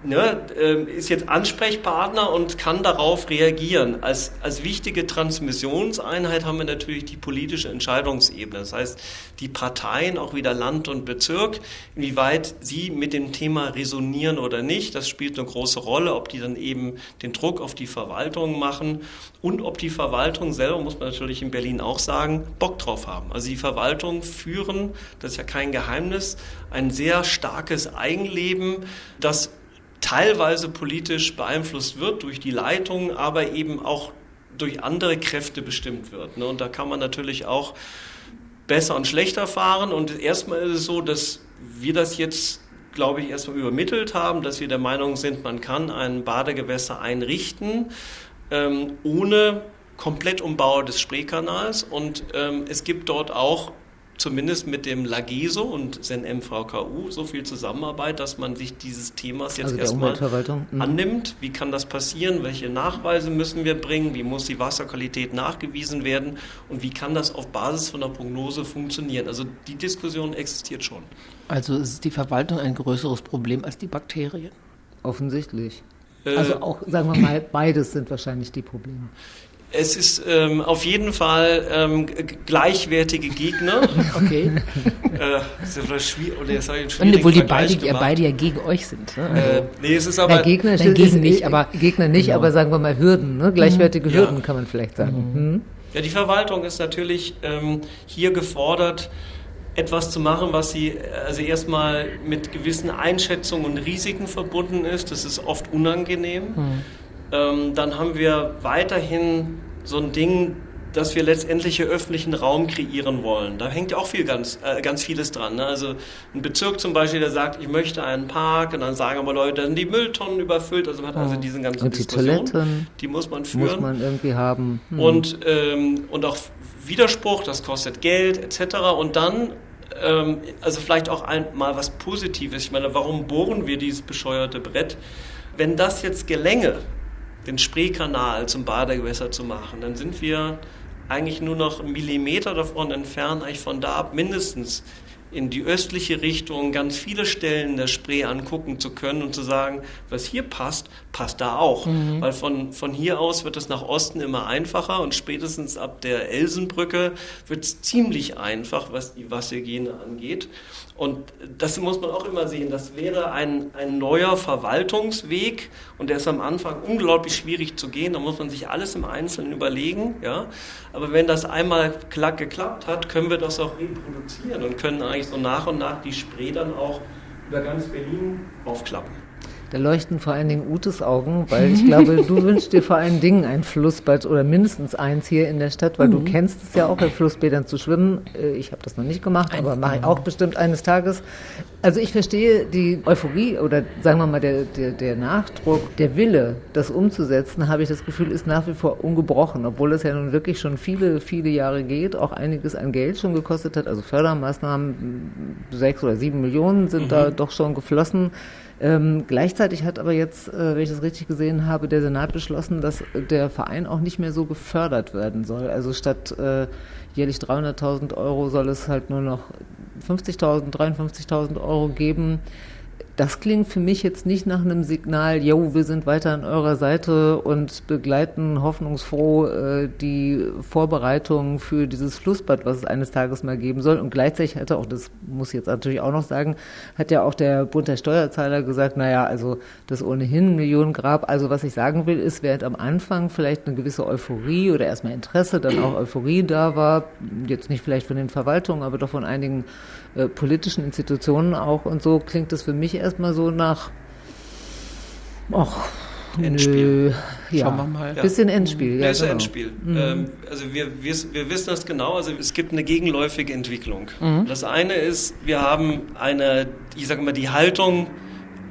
Speaker 4: ne, ähm, ist jetzt Ansprechpartner und kann darauf reagieren. Als, als wichtige Transmissionseinheit haben wir natürlich die politische Entscheidungsebene. Das heißt, die Parteien, auch wieder Land und Bezirk, inwieweit sie mit dem Thema resonieren oder nicht, das spielt eine große Rolle, ob die dann eben den Druck auf die Verwaltung machen und ob die Verwaltung selber, muss man natürlich in Berlin auch sagen, Bock drauf haben. Also die Verwaltung führen, das ist ja kein Geheimnis, ein sehr starkes Eigenleben, das teilweise politisch beeinflusst wird durch die Leitung, aber eben auch durch andere Kräfte bestimmt wird. Ne? Und da kann man natürlich auch besser und schlechter fahren. Und erstmal ist es so, dass wir das jetzt, glaube ich, erstmal übermittelt haben, dass wir der Meinung sind, man kann ein Badegewässer einrichten, ähm, ohne Komplettumbau des Spreekanals. Und ähm, es gibt dort auch zumindest mit dem Lageso und Sen MVKU so viel Zusammenarbeit, dass man sich dieses Themas jetzt also erstmal mhm. annimmt. Wie kann das passieren? Welche Nachweise müssen wir bringen? Wie muss die Wasserqualität nachgewiesen werden? Und wie kann das auf Basis von einer Prognose funktionieren? Also die Diskussion existiert schon.
Speaker 2: Also ist die Verwaltung ein größeres Problem als die Bakterien?
Speaker 3: Offensichtlich. Äh, also auch, sagen wir mal, beides sind wahrscheinlich die Probleme.
Speaker 4: Es ist ähm, auf jeden Fall ähm, gleichwertige Gegner.
Speaker 2: Okay.
Speaker 4: äh, ist ja vielleicht schwierig, oder jetzt
Speaker 2: ich Und obwohl die beide, ja, beide ja gegen euch sind. Ne?
Speaker 4: Also, äh, nee, es ist aber.
Speaker 3: Ja, Gegner
Speaker 2: nein, gegen nicht, aber.
Speaker 3: Gegner nicht, genau. aber sagen wir mal Hürden, ne? Gleichwertige mhm. Hürden kann man vielleicht sagen. Mhm.
Speaker 4: Mhm. Ja, die Verwaltung ist natürlich ähm, hier gefordert, etwas zu machen, was sie also erstmal mit gewissen Einschätzungen und Risiken verbunden ist. Das ist oft unangenehm. Ähm, dann haben wir weiterhin so ein Ding, dass wir letztendlich hier öffentlichen Raum kreieren wollen. Da hängt ja auch viel ganz, äh, ganz vieles dran. Ne? Also ein Bezirk zum Beispiel, der sagt, ich möchte einen Park und dann sagen aber Leute, da sind die Mülltonnen überfüllt. Also man hat also diesen ganzen
Speaker 3: und die Toiletten
Speaker 4: die muss man führen.
Speaker 3: Muss man irgendwie haben.
Speaker 4: Hm. Und, ähm, und auch Widerspruch, das kostet Geld etc. Und dann ähm, also vielleicht auch einmal was Positives. Ich meine, warum bohren wir dieses bescheuerte Brett? Wenn das jetzt gelänge, den Spreekanal zum Badegewässer zu machen, dann sind wir eigentlich nur noch einen Millimeter davon entfernt, eigentlich von da ab mindestens in die östliche Richtung ganz viele Stellen der Spree angucken zu können und zu sagen, was hier passt, passt da auch. Mhm. Weil von, von hier aus wird es nach Osten immer einfacher und spätestens ab der Elsenbrücke wird es ziemlich einfach, was die Wasserhygiene angeht. Und das muss man auch immer sehen. Das wäre ein, ein neuer Verwaltungsweg und der ist am Anfang unglaublich schwierig zu gehen. Da muss man sich alles im Einzelnen überlegen. Ja? Aber wenn das einmal geklappt hat, können wir das auch reproduzieren und können eigentlich so nach und nach die Spree dann auch über ganz Berlin aufklappen.
Speaker 3: Da leuchten vor allen Dingen Utes Augen, weil ich glaube, du wünschst dir vor allen Dingen ein Flussbad oder mindestens eins hier in der Stadt, weil mhm. du kennst es ja auch, in Flussbädern zu schwimmen. Äh, ich habe das noch nicht gemacht, aber mache ich auch bestimmt eines Tages. Also ich verstehe die Euphorie oder sagen wir mal der, der, der Nachdruck, der Wille, das umzusetzen, habe ich das Gefühl, ist nach wie vor ungebrochen, obwohl es ja nun wirklich schon viele, viele Jahre geht, auch einiges an Geld schon gekostet hat. Also Fördermaßnahmen, sechs oder sieben Millionen sind mhm. da doch schon geflossen. Ähm, gleichzeitig hat aber jetzt, äh, wenn ich das richtig gesehen habe, der Senat beschlossen, dass der Verein auch nicht mehr so gefördert werden soll. Also statt äh, jährlich 300.000 Euro soll es halt nur noch 50.000, 53.000 Euro geben. Das klingt für mich jetzt nicht nach einem Signal, jo, wir sind weiter an eurer Seite und begleiten hoffnungsfroh äh, die Vorbereitungen für dieses Flussbad, was es eines Tages mal geben soll. Und gleichzeitig hatte auch, das muss ich jetzt natürlich auch noch sagen, hat ja auch der Bund der Steuerzahler gesagt, naja, also das ohnehin ein Millionengrab. Also was ich sagen will, ist, während am Anfang vielleicht eine gewisse Euphorie oder erstmal Interesse, dann auch Euphorie da war, jetzt nicht vielleicht von den Verwaltungen, aber doch von einigen äh, politischen Institutionen auch und so, klingt das für mich erstmal so nach ach,
Speaker 4: Endspiel.
Speaker 3: Nö, ja.
Speaker 2: Schauen wir mal.
Speaker 3: Ja. Bisschen Endspiel, ja.
Speaker 4: Ja, ist
Speaker 3: genau.
Speaker 4: Endspiel. Ähm, also wir, wir, wir wissen das genau. Also es gibt eine gegenläufige Entwicklung. Das eine ist, wir haben eine, ich sage mal, die Haltung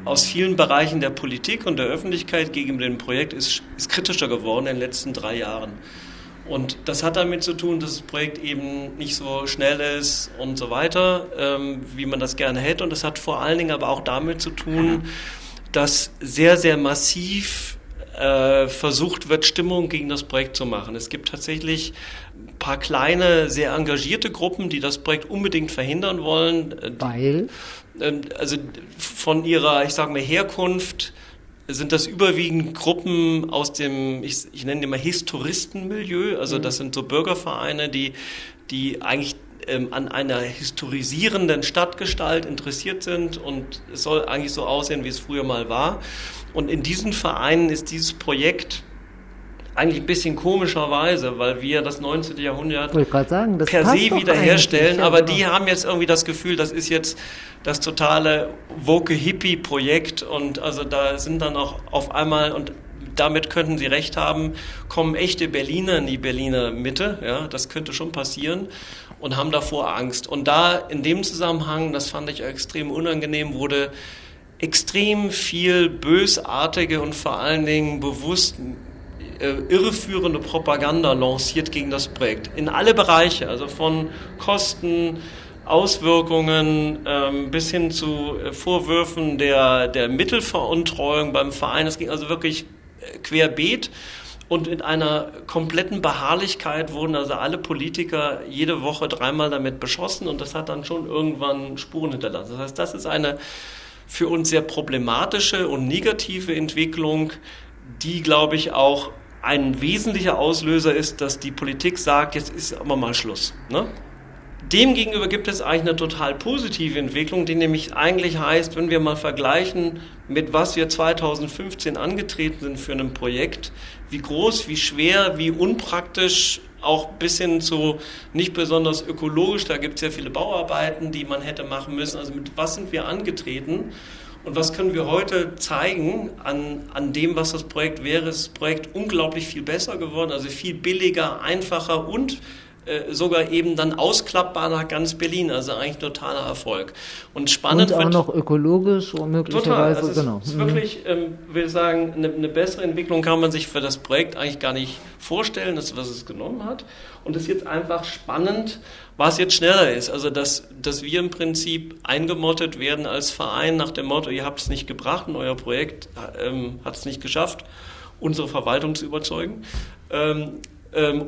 Speaker 4: aus vielen Bereichen der Politik und der Öffentlichkeit gegenüber dem Projekt ist, ist kritischer geworden in den letzten drei Jahren. Und das hat damit zu tun, dass das Projekt eben nicht so schnell ist und so weiter, ähm, wie man das gerne hätte. Und das hat vor allen Dingen aber auch damit zu tun, dass sehr, sehr massiv äh, versucht wird, Stimmung gegen das Projekt zu machen. Es gibt tatsächlich ein paar kleine, sehr engagierte Gruppen, die das Projekt unbedingt verhindern wollen. Äh,
Speaker 3: Weil,
Speaker 4: ähm, also von ihrer, ich sage mal, Herkunft sind das überwiegend Gruppen aus dem, ich, ich nenne die mal Historistenmilieu, also das sind so Bürgervereine, die, die eigentlich ähm, an einer historisierenden Stadtgestalt interessiert sind und es soll eigentlich so aussehen, wie es früher mal war. Und in diesen Vereinen ist dieses Projekt eigentlich ein bisschen komischerweise, weil wir das 19. Jahrhundert
Speaker 3: sagen, das
Speaker 4: per se wiederherstellen, aber
Speaker 3: genau.
Speaker 4: die haben jetzt irgendwie das Gefühl, das ist jetzt das totale woke Hippie-Projekt und also da sind dann auch auf einmal und damit könnten sie recht haben, kommen echte Berliner in die Berliner Mitte, ja, das könnte schon passieren und haben davor Angst. Und da in dem Zusammenhang, das fand ich extrem unangenehm, wurde extrem viel bösartige und vor allen Dingen bewusst äh, irreführende Propaganda lanciert gegen das Projekt. In alle Bereiche, also von Kosten, Auswirkungen ähm, bis hin zu äh, Vorwürfen der, der Mittelveruntreuung beim Verein. Es ging also wirklich äh, querbeet. Und in einer kompletten Beharrlichkeit wurden also alle Politiker jede Woche dreimal damit beschossen und das hat dann schon irgendwann Spuren hinterlassen. Das heißt, das ist eine für uns sehr problematische und negative Entwicklung, die, glaube ich, auch ein wesentlicher Auslöser ist, dass die Politik sagt, jetzt ist aber mal Schluss. Ne? Demgegenüber gibt es eigentlich eine total positive Entwicklung, die nämlich eigentlich heißt, wenn wir mal vergleichen, mit was wir 2015 angetreten sind für ein Projekt, wie groß, wie schwer, wie unpraktisch, auch bis hin zu nicht besonders ökologisch, da gibt es sehr viele Bauarbeiten, die man hätte machen müssen. Also mit was sind wir angetreten? Und was können wir heute zeigen an, an dem, was das Projekt wäre? Ist das Projekt unglaublich viel besser geworden, also viel billiger, einfacher und sogar eben dann ausklappbar nach ganz Berlin. Also eigentlich totaler Erfolg. Und spannend
Speaker 3: und auch noch ökologisch und
Speaker 4: Total.
Speaker 3: möglicherweise,
Speaker 4: Also es
Speaker 3: genau.
Speaker 4: ist
Speaker 3: Mhm.
Speaker 4: wirklich, ähm, ich sagen, eine, eine bessere Entwicklung kann man sich für das Projekt eigentlich gar nicht vorstellen, das, was es genommen hat. Und es ist jetzt einfach spannend, was jetzt schneller ist. Also, dass, dass wir im Prinzip eingemottet werden als Verein nach dem Motto, ihr habt es nicht gebracht und euer Projekt ähm, hat es nicht geschafft, unsere Verwaltung zu überzeugen. Ähm,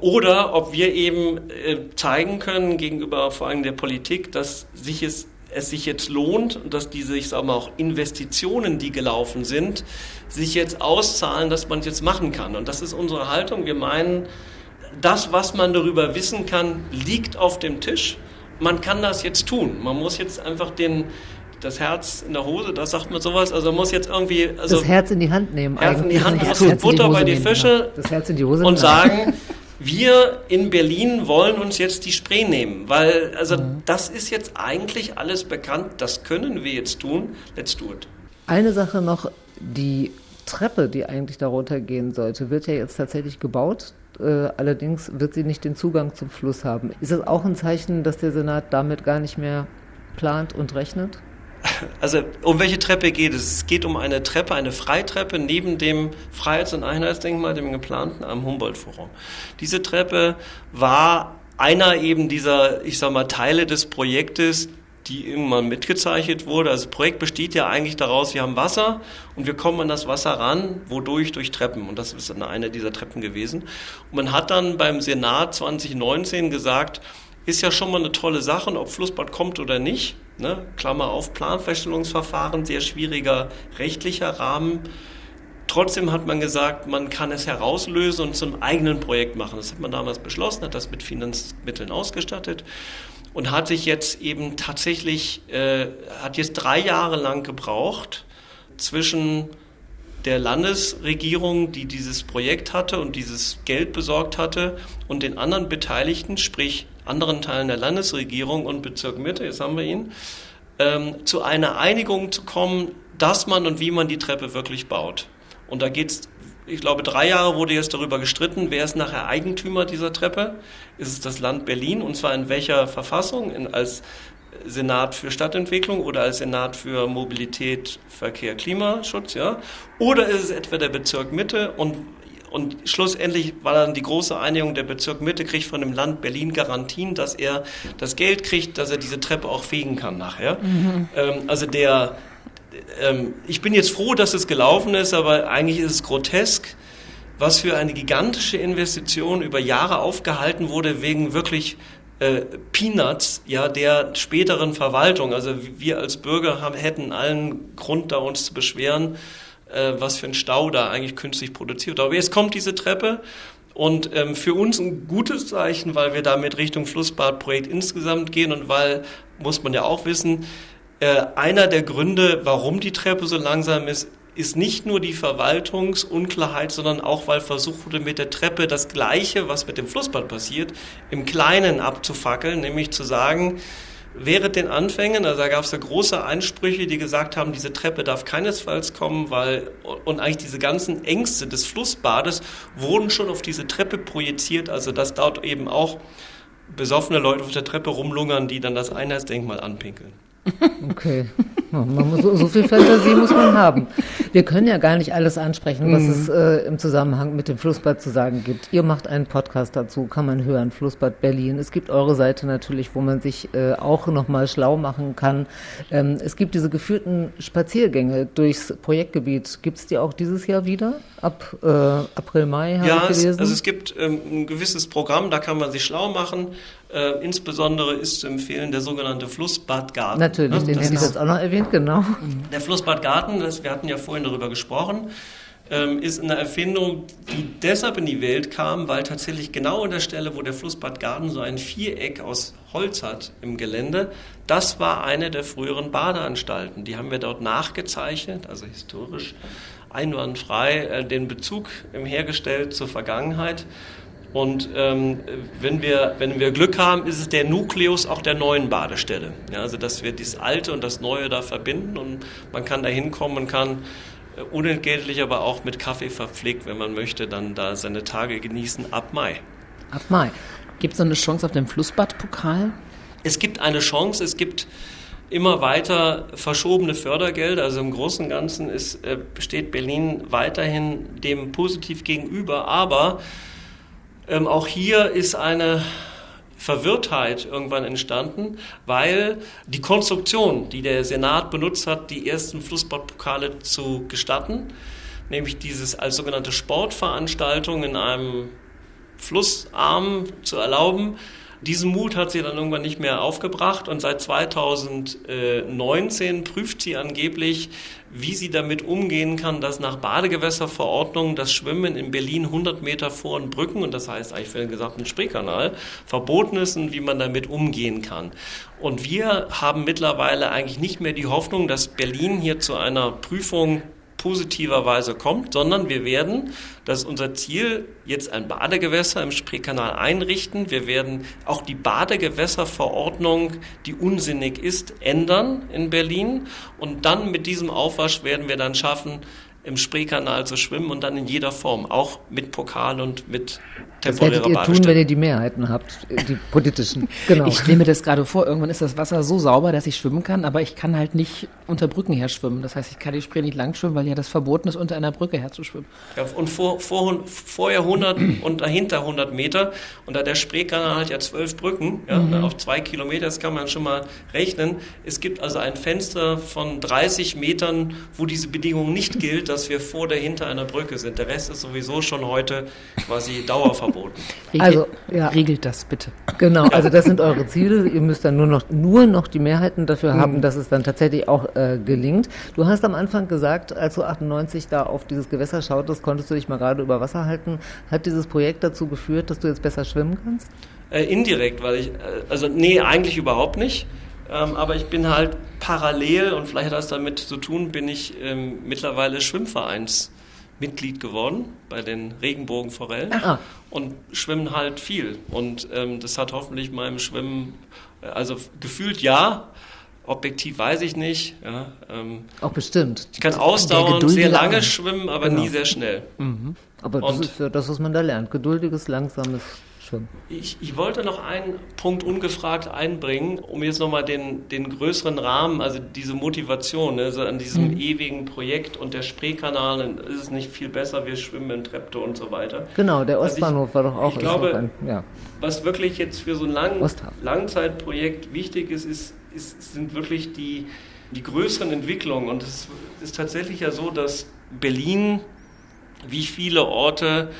Speaker 4: oder ob wir eben äh, zeigen können gegenüber vor allem der Politik, dass sich es, es sich jetzt lohnt und dass diese, ich sage mal, auch Investitionen, die gelaufen sind, sich jetzt auszahlen, dass man es jetzt machen kann. Und das ist unsere Haltung. Wir meinen, das, was man darüber wissen kann, liegt auf dem Tisch. Man kann das jetzt tun. Man muss jetzt einfach den, das Herz in der Hose, da sagt man sowas, also muss jetzt irgendwie, also
Speaker 3: das Herz in die Hand nehmen.
Speaker 4: Herz in die. Hand, das
Speaker 3: das Herz
Speaker 4: Butter
Speaker 3: Hose
Speaker 4: bei die Fische.
Speaker 3: Das Herz in die Hose
Speaker 4: und sagen, wir in Berlin wollen uns jetzt die Spree nehmen, weil also
Speaker 3: Mhm.
Speaker 4: das ist jetzt eigentlich alles bekannt, das können wir jetzt tun, let's do it.
Speaker 3: Eine Sache noch, die Treppe, die eigentlich darunter gehen sollte, wird ja jetzt tatsächlich gebaut. Äh, allerdings wird sie nicht den Zugang zum Fluss haben. Ist das auch ein Zeichen, dass der Senat damit gar nicht mehr plant und rechnet?
Speaker 4: Also um welche Treppe geht es? Es geht um eine Treppe, eine Freitreppe neben dem Freiheits- und Einheitsdenkmal, dem geplanten am Humboldt-Forum. Diese Treppe war einer eben dieser, ich sag mal, Teile des Projektes, die irgendwann mitgezeichnet wurde. Also das Projekt besteht ja eigentlich daraus, wir haben Wasser und wir kommen an das Wasser ran, wodurch? Durch Treppen. Und das ist eine dieser Treppen gewesen. Und man hat dann beim Senat 2019 gesagt, ist ja schon mal eine tolle Sache, ob Flussbad kommt oder nicht. Ne? Klammer auf, Planfeststellungsverfahren, sehr schwieriger rechtlicher Rahmen. Trotzdem hat man gesagt, man kann es herauslösen und zum eigenen Projekt machen. Das hat man damals beschlossen, hat das mit Finanzmitteln ausgestattet und hat sich jetzt eben tatsächlich, äh, hat jetzt drei Jahre lang gebraucht zwischen der Landesregierung, die dieses Projekt hatte und dieses Geld besorgt hatte, und den anderen Beteiligten, sprich anderen Teilen der Landesregierung und Bezirk Mitte, jetzt haben wir ihn, ähm, zu einer Einigung zu kommen, dass man und wie man die Treppe wirklich baut. Und da geht es, ich glaube, drei Jahre wurde jetzt darüber gestritten, wer ist nachher Eigentümer dieser Treppe? Ist es das Land Berlin und zwar in welcher Verfassung? In, als Senat für Stadtentwicklung oder als Senat für Mobilität, Verkehr, Klimaschutz, ja? Oder ist es etwa der Bezirk Mitte und und schlussendlich war dann die große Einigung, der Bezirk Mitte kriegt von dem Land Berlin Garantien, dass er das Geld kriegt, dass er diese Treppe auch fegen kann nachher. Mhm. Ähm, also der, ähm, ich bin jetzt froh, dass es gelaufen ist, aber eigentlich ist es grotesk, was für eine gigantische Investition über Jahre aufgehalten wurde wegen wirklich äh, Peanuts ja der späteren Verwaltung. Also wir als Bürger haben, hätten allen Grund da uns zu beschweren, äh, was für ein Stau da eigentlich künstlich produziert. Aber jetzt kommt diese Treppe und ähm, für uns ein gutes Zeichen, weil wir damit Richtung Flussbadprojekt insgesamt gehen und weil, muss man ja auch wissen, äh, einer der Gründe, warum die Treppe so langsam ist, ist nicht nur die Verwaltungsunklarheit, sondern auch, weil versucht wurde, mit der Treppe das Gleiche, was mit dem Flussbad passiert, im Kleinen abzufackeln, nämlich zu sagen, während den Anfängen, also da gab es ja große Einsprüche, die gesagt haben, diese Treppe darf keinesfalls kommen, weil, und eigentlich diese ganzen Ängste des Flussbades wurden schon auf diese Treppe projiziert, also dass dort eben auch besoffene Leute auf der Treppe rumlungern, die dann das Einheitsdenkmal anpinkeln.
Speaker 3: Okay. Muss, so, so viel Fantasie muss man haben. Wir können ja gar nicht alles ansprechen, was mhm. es äh, im Zusammenhang mit dem Flussbad zu sagen gibt. Ihr macht einen Podcast dazu, kann man hören, Flussbad Berlin. Es gibt eure Seite natürlich, wo man sich äh, auch nochmal schlau machen kann. Ähm, es gibt diese geführten Spaziergänge durchs Projektgebiet. Gibt es die auch dieses Jahr wieder? Ab äh, April, Mai
Speaker 4: ja? Ja, also es gibt ähm, ein gewisses Programm, da kann man sich schlau machen. Äh, insbesondere ist zu empfehlen der sogenannte Flussbadgarten.
Speaker 3: Natürlich, ne? den hätte ich jetzt auch noch erwähnt, genau.
Speaker 4: Der Flussbadgarten, das, wir hatten ja vorhin darüber gesprochen, ähm, ist eine Erfindung, die deshalb in die Welt kam, weil tatsächlich genau an der Stelle, wo der Flussbadgarten so ein Viereck aus Holz hat im Gelände, das war eine der früheren Badeanstalten. Die haben wir dort nachgezeichnet, also historisch einwandfrei, äh, den Bezug hergestellt zur Vergangenheit. Und ähm, wenn, wir, wenn wir Glück haben, ist es der Nukleus auch der neuen Badestelle. Ja, also dass wir das Alte und das Neue da verbinden und man kann da hinkommen, man kann äh, unentgeltlich, aber auch mit Kaffee verpflegt, wenn man möchte, dann da seine Tage genießen ab Mai.
Speaker 2: Ab Mai. Gibt es noch eine Chance auf dem Flussbadpokal?
Speaker 4: Es gibt eine Chance, es gibt immer weiter verschobene Fördergelder. Also im Großen und Ganzen ist, äh, steht Berlin weiterhin dem positiv gegenüber, aber ähm, auch hier ist eine Verwirrtheit irgendwann entstanden, weil die Konstruktion, die der Senat benutzt hat, die ersten Flussbadpokale zu gestatten, nämlich dieses als sogenannte Sportveranstaltung in einem Flussarm zu erlauben, diesen Mut hat sie dann irgendwann nicht mehr aufgebracht und seit 2019 prüft sie angeblich, wie sie damit umgehen kann, dass nach Badegewässerverordnung das Schwimmen in Berlin 100 Meter vor den Brücken, und das heißt eigentlich für den gesamten Spreekanal, verboten ist und wie man damit umgehen kann. Und wir haben mittlerweile eigentlich nicht mehr die Hoffnung, dass Berlin hier zu einer Prüfung positiverweise kommt, sondern wir werden, das ist unser Ziel, jetzt ein Badegewässer im Spreekanal einrichten. Wir werden auch die Badegewässerverordnung, die unsinnig ist, ändern in Berlin. Und dann mit diesem Aufwasch werden wir dann schaffen, im Spreekanal zu schwimmen und dann in jeder Form, auch mit Pokal und mit temporärer
Speaker 3: Das werdet ihr tun, wenn ihr die Mehrheiten habt, die politischen.
Speaker 2: Genau. Ich stelle mir das gerade vor, irgendwann ist das Wasser so sauber, dass ich schwimmen kann, aber ich kann halt nicht unter Brücken her schwimmen. Das heißt, ich kann die Spree nicht lang schwimmen, weil ja das verboten ist, unter einer Brücke herzuschwimmen.
Speaker 4: Ja, und vor, vor, vorher 100 und dahinter 100 Meter und da der Spreekanal hat ja zwölf Brücken, ja, mhm. auf zwei Kilometer, das kann man schon mal rechnen. Es gibt also ein Fenster von 30 Metern, wo diese Bedingung nicht gilt, dass wir vor der hinter einer Brücke sind. Der Rest ist sowieso schon heute quasi dauerverboten.
Speaker 3: Also, ja.
Speaker 2: Regelt das bitte.
Speaker 3: Genau, also das sind eure Ziele. Ihr müsst dann nur noch, nur noch die Mehrheiten dafür haben, dass es dann tatsächlich auch äh, gelingt. Du hast am Anfang gesagt, als du 98 da auf dieses Gewässer schautest, konntest du dich mal gerade über Wasser halten. Hat dieses Projekt dazu geführt, dass du jetzt besser schwimmen kannst?
Speaker 4: Äh, indirekt, weil ich, äh, also nee, eigentlich überhaupt nicht. Ähm, aber ich bin halt parallel und vielleicht hat das damit zu tun, bin ich ähm, mittlerweile Schwimmvereinsmitglied geworden bei den Regenbogenforellen
Speaker 3: Ah.
Speaker 4: und schwimmen halt viel. Und ähm, das hat hoffentlich meinem Schwimmen, äh, also gefühlt ja, objektiv weiß ich nicht. Ja, ähm,
Speaker 3: Auch bestimmt.
Speaker 4: ich kann ausdauernd sehr lange schwimmen, aber
Speaker 3: Genau.
Speaker 4: nie sehr schnell.
Speaker 3: Aber das
Speaker 4: Und-
Speaker 3: ist ja das, was man da lernt. Geduldiges, langsames Schwimmen.
Speaker 4: Ich, ich wollte noch einen Punkt ungefragt einbringen, um jetzt nochmal den, den größeren Rahmen, also diese Motivation, ne, an diesem ewigen Projekt und der Spreekanal, ist es nicht viel besser, wir schwimmen in Treptow und so weiter.
Speaker 3: Genau, der
Speaker 4: Also ich-
Speaker 3: Ostbahnhof war doch auch
Speaker 4: ich glaube-
Speaker 3: ein, ja.
Speaker 4: Was wirklich jetzt für so ein Lang
Speaker 3: Osthafen.
Speaker 4: Langzeitprojekt wichtig ist, ist, ist, sind wirklich die, die größeren Entwicklungen. Und es ist tatsächlich ja so, dass Berlin, wie viele Orte,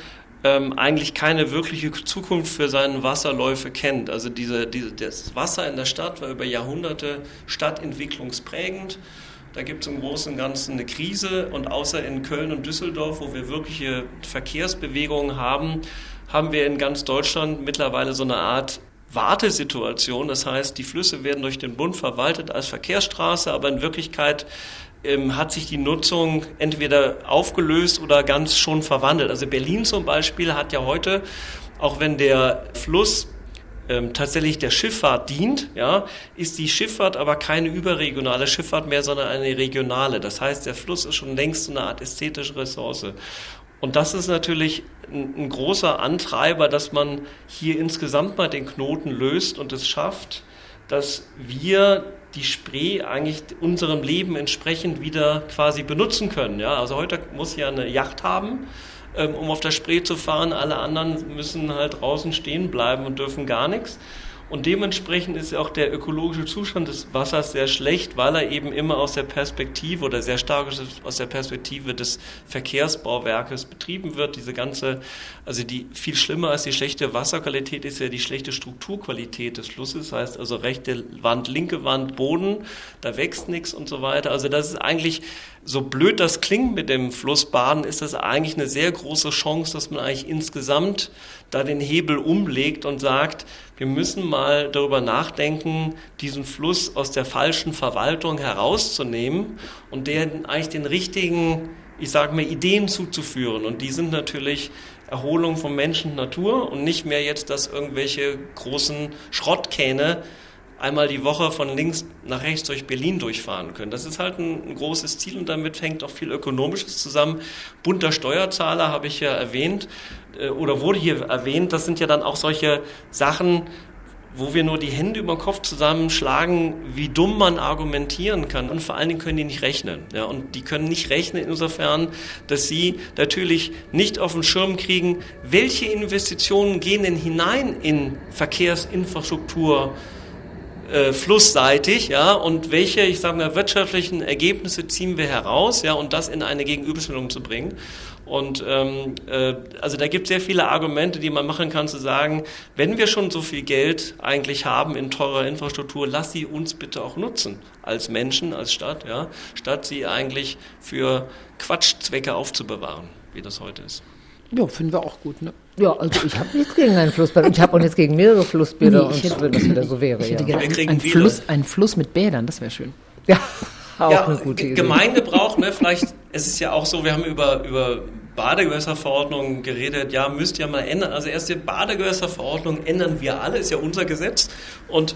Speaker 4: ähm, eigentlich keine wirkliche Zukunft für seine Wasserläufe kennt. Also diese, diese, das Wasser in der Stadt war über Jahrhunderte stadtentwicklungsprägend. Da gibt es im Großen und Ganzen eine Krise und außer in Köln und Düsseldorf, wo wir wirkliche Verkehrsbewegungen haben, haben wir in ganz Deutschland mittlerweile so eine Art Wartesituation. Das heißt, die Flüsse werden durch den Bund verwaltet als Verkehrsstraße, aber in Wirklichkeit ähm, hat sich die Nutzung entweder aufgelöst oder ganz schon verwandelt. Also Berlin zum Beispiel hat ja heute, auch wenn der Fluss ähm, tatsächlich der Schifffahrt dient, ja, ist die Schifffahrt aber keine überregionale Schifffahrt mehr, sondern eine regionale. Das heißt, der Fluss ist schon längst eine Art ästhetische Ressource. Und das ist natürlich ein, ein großer Antreiber, dass man hier insgesamt mal den Knoten löst und es schafft, dass wir die Spree eigentlich unserem Leben entsprechend wieder quasi benutzen können. Ja, also heute muss ja eine Yacht haben, ähm, um auf der Spree zu fahren. Alle anderen müssen halt draußen stehen bleiben und dürfen gar nichts. Und dementsprechend ist ja auch der ökologische Zustand des Wassers sehr schlecht, weil er eben immer aus der Perspektive oder sehr stark aus der Perspektive des Verkehrsbauwerkes betrieben wird. Diese ganze, also die viel schlimmer als die schlechte Wasserqualität ist ja die schlechte Strukturqualität des Flusses. Das heißt also rechte Wand, linke Wand, Boden, da wächst nichts und so weiter. Also das ist eigentlich, so blöd das klingt mit dem Flussbaden, ist das eigentlich eine sehr große Chance, dass man eigentlich insgesamt da den Hebel umlegt und sagt, wir müssen mal darüber nachdenken, diesen Fluss aus der falschen Verwaltung herauszunehmen und den eigentlich den richtigen, ich sage mal, Ideen zuzuführen. Und die sind natürlich Erholung von Menschen und Natur und nicht mehr jetzt, dass irgendwelche großen Schrottkähne einmal die Woche von links nach rechts durch Berlin durchfahren können. Das ist halt ein, ein, großes Ziel und damit hängt auch viel Ökonomisches zusammen. Bunter Steuerzahler habe ich ja erwähnt äh, oder wurde hier erwähnt. Das sind ja dann auch solche Sachen, wo wir nur die Hände über den Kopf zusammenschlagen, wie dumm man argumentieren kann. Und vor allen Dingen können die nicht rechnen. Ja, und die können nicht rechnen insofern, dass sie natürlich nicht auf den Schirm kriegen, welche Investitionen gehen denn hinein in Verkehrsinfrastruktur, äh, flussseitig, ja, und welche, ich sage mal, wirtschaftlichen Ergebnisse ziehen wir heraus, ja, und das in eine Gegenüberstellung zu bringen. Und ähm, äh, also da gibt es sehr viele Argumente, die man machen kann, zu sagen, wenn wir schon so viel Geld eigentlich haben in teurer Infrastruktur, lass sie uns bitte auch nutzen als Menschen, als Stadt, ja, statt sie eigentlich für Quatschzwecke aufzubewahren, wie das heute ist.
Speaker 2: Ja, finden wir auch gut, ne?
Speaker 3: Ja, also ich habe nichts gegen ein Flussbad. Und ich habe auch nichts gegen mehrere Flussbäder,
Speaker 2: Nee, ich
Speaker 3: und
Speaker 2: hätte-
Speaker 3: wenn das wieder so wäre.
Speaker 2: Ich hätte
Speaker 3: ja.
Speaker 2: gerne einen, einen. Fluss, einen Fluss mit Bädern, das wäre schön.
Speaker 3: ja, auch
Speaker 4: ja,
Speaker 3: eine gute Idee.
Speaker 4: Gemeingebrauch, ne, vielleicht, es ist ja auch so, wir haben über, über Badegewässerverordnung geredet, ja, müsst ihr mal ändern. Also erst die Badegewässerverordnung ändern wir alle, ist ja unser Gesetz. Und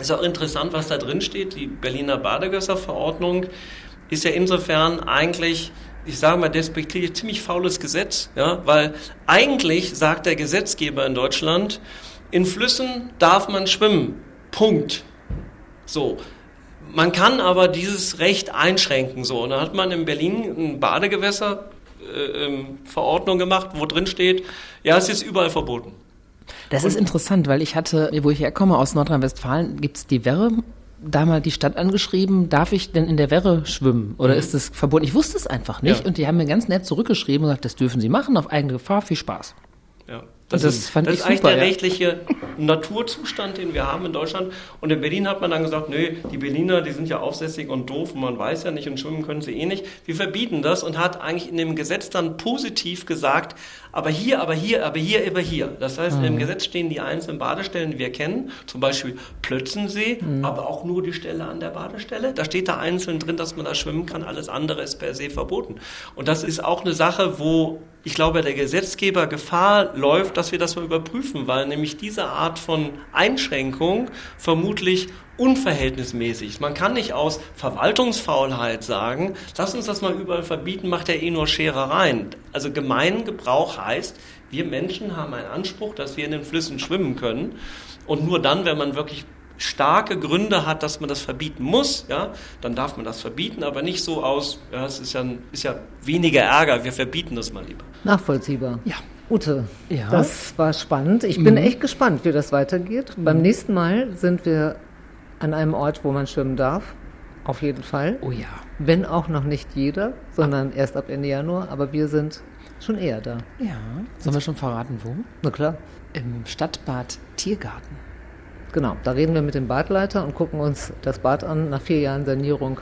Speaker 4: ist auch interessant, was da drin steht. Die Berliner Badegewässerverordnung ist ja insofern eigentlich, ich sage mal despektierlich, ziemlich faules Gesetz, ja, weil eigentlich sagt der Gesetzgeber in Deutschland, in Flüssen darf man schwimmen. Punkt. So. Man kann aber dieses Recht einschränken. So, und da hat man in Berlin ein Badegewässer äh, ähm, Verordnung gemacht, wo drin steht, ja, es ist überall verboten.
Speaker 2: Das ist interessant, weil ich hatte, wo ich herkomme, aus Nordrhein-Westfalen, gibt's die Werre da mal die Stadt angeschrieben, darf ich denn in der Werre schwimmen oder
Speaker 4: Mhm.
Speaker 2: ist das verboten? Ich wusste es einfach nicht
Speaker 4: Ja.
Speaker 2: und die haben mir ganz nett zurückgeschrieben und gesagt, das dürfen Sie machen, auf eigene Gefahr, viel Spaß.
Speaker 4: Ja.
Speaker 2: Das
Speaker 4: das
Speaker 2: ich
Speaker 4: ist eigentlich
Speaker 2: super,
Speaker 4: der
Speaker 2: ja.
Speaker 4: rechtliche Naturzustand, den wir haben in Deutschland. Und in Berlin hat man dann gesagt, nö, die Berliner, die sind ja aufsässig und doof und man weiß ja nicht und schwimmen können sie eh nicht. Wir verbieten das und hat eigentlich in dem Gesetz dann positiv gesagt, aber hier, aber hier, aber hier, aber hier. Das heißt,
Speaker 2: Mhm.
Speaker 4: im Gesetz stehen die einzelnen Badestellen, die wir kennen, zum Beispiel Plötzensee,
Speaker 2: Mhm.
Speaker 4: aber auch nur die Stelle an der Badestelle. Da steht da einzeln drin, dass man da schwimmen kann, alles andere ist per se verboten. Und das ist auch eine Sache, wo ich glaube, der Gesetzgeber Gefahr läuft, dass wir das mal überprüfen, weil nämlich diese Art von Einschränkung vermutlich unverhältnismäßig. Man kann nicht aus Verwaltungsfaulheit sagen, lass uns das mal überall verbieten, macht ja eh nur Scherereien. Also Gemeingebrauch heißt, wir Menschen haben einen Anspruch, dass wir in den Flüssen schwimmen können. Und nur dann, wenn man wirklich starke Gründe hat, dass man das verbieten muss, ja, dann darf man das verbieten, aber nicht so aus, ja, es ist ja, ist ja weniger Ärger, wir verbieten das mal lieber.
Speaker 3: Nachvollziehbar.
Speaker 2: Ja.
Speaker 3: Ute,
Speaker 2: Ja.
Speaker 3: das war spannend. Ich bin
Speaker 2: Mhm.
Speaker 3: echt gespannt, wie das weitergeht. Beim nächsten Mal sind wir an einem Ort, wo man schwimmen darf. Auf jeden Fall.
Speaker 2: Oh ja.
Speaker 3: Wenn auch noch nicht jeder, sondern erst ab Ende Januar. Aber wir sind schon eher da.
Speaker 2: Ja. Sollen wir schon verraten, wo?
Speaker 3: Na klar.
Speaker 2: Im Stadtbad Tiergarten.
Speaker 3: Genau. Da reden wir mit dem Badleiter und gucken uns das Bad an nach vier Jahren Sanierung,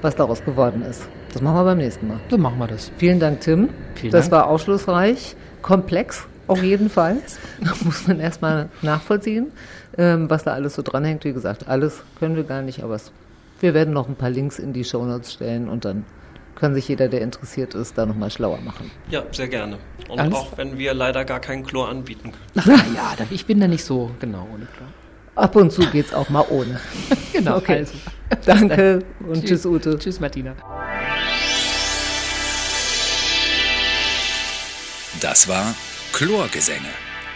Speaker 3: was daraus geworden ist. Das machen wir beim nächsten Mal.
Speaker 2: So machen wir das.
Speaker 3: Vielen Dank, Tim.
Speaker 2: Vielen
Speaker 3: das
Speaker 2: Dank.
Speaker 3: war aufschlussreich, komplex auf jeden Fall. Da muss man erstmal nachvollziehen, ähm, was da alles so dranhängt. Wie gesagt, alles können wir gar nicht, aber es, wir werden noch ein paar Links in die Shownotes stellen und dann kann sich jeder, der interessiert ist, da nochmal schlauer machen.
Speaker 4: Ja, sehr gerne. Und
Speaker 2: Alles-
Speaker 4: auch wenn wir leider gar keinen Chlor anbieten können.
Speaker 2: Ach, ja, dann- ich bin da nicht so genau ohne klar.
Speaker 3: Ab und zu geht's auch mal ohne.
Speaker 2: Genau.
Speaker 3: Okay.
Speaker 2: Also.
Speaker 3: Danke und tschüss, Ute.
Speaker 2: Tschüss, Martina.
Speaker 1: Das war Chlorgesänge,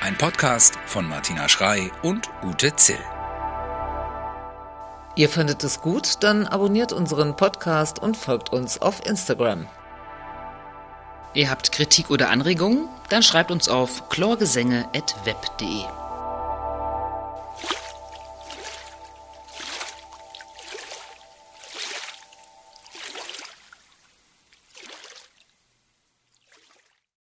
Speaker 1: ein Podcast von Martina Schrei und Ute Zill.
Speaker 3: Ihr findet es gut? Dann abonniert unseren Podcast und folgt uns auf Instagram.
Speaker 2: Ihr habt Kritik oder Anregungen? Dann schreibt uns auf chlorgesänge.web.de.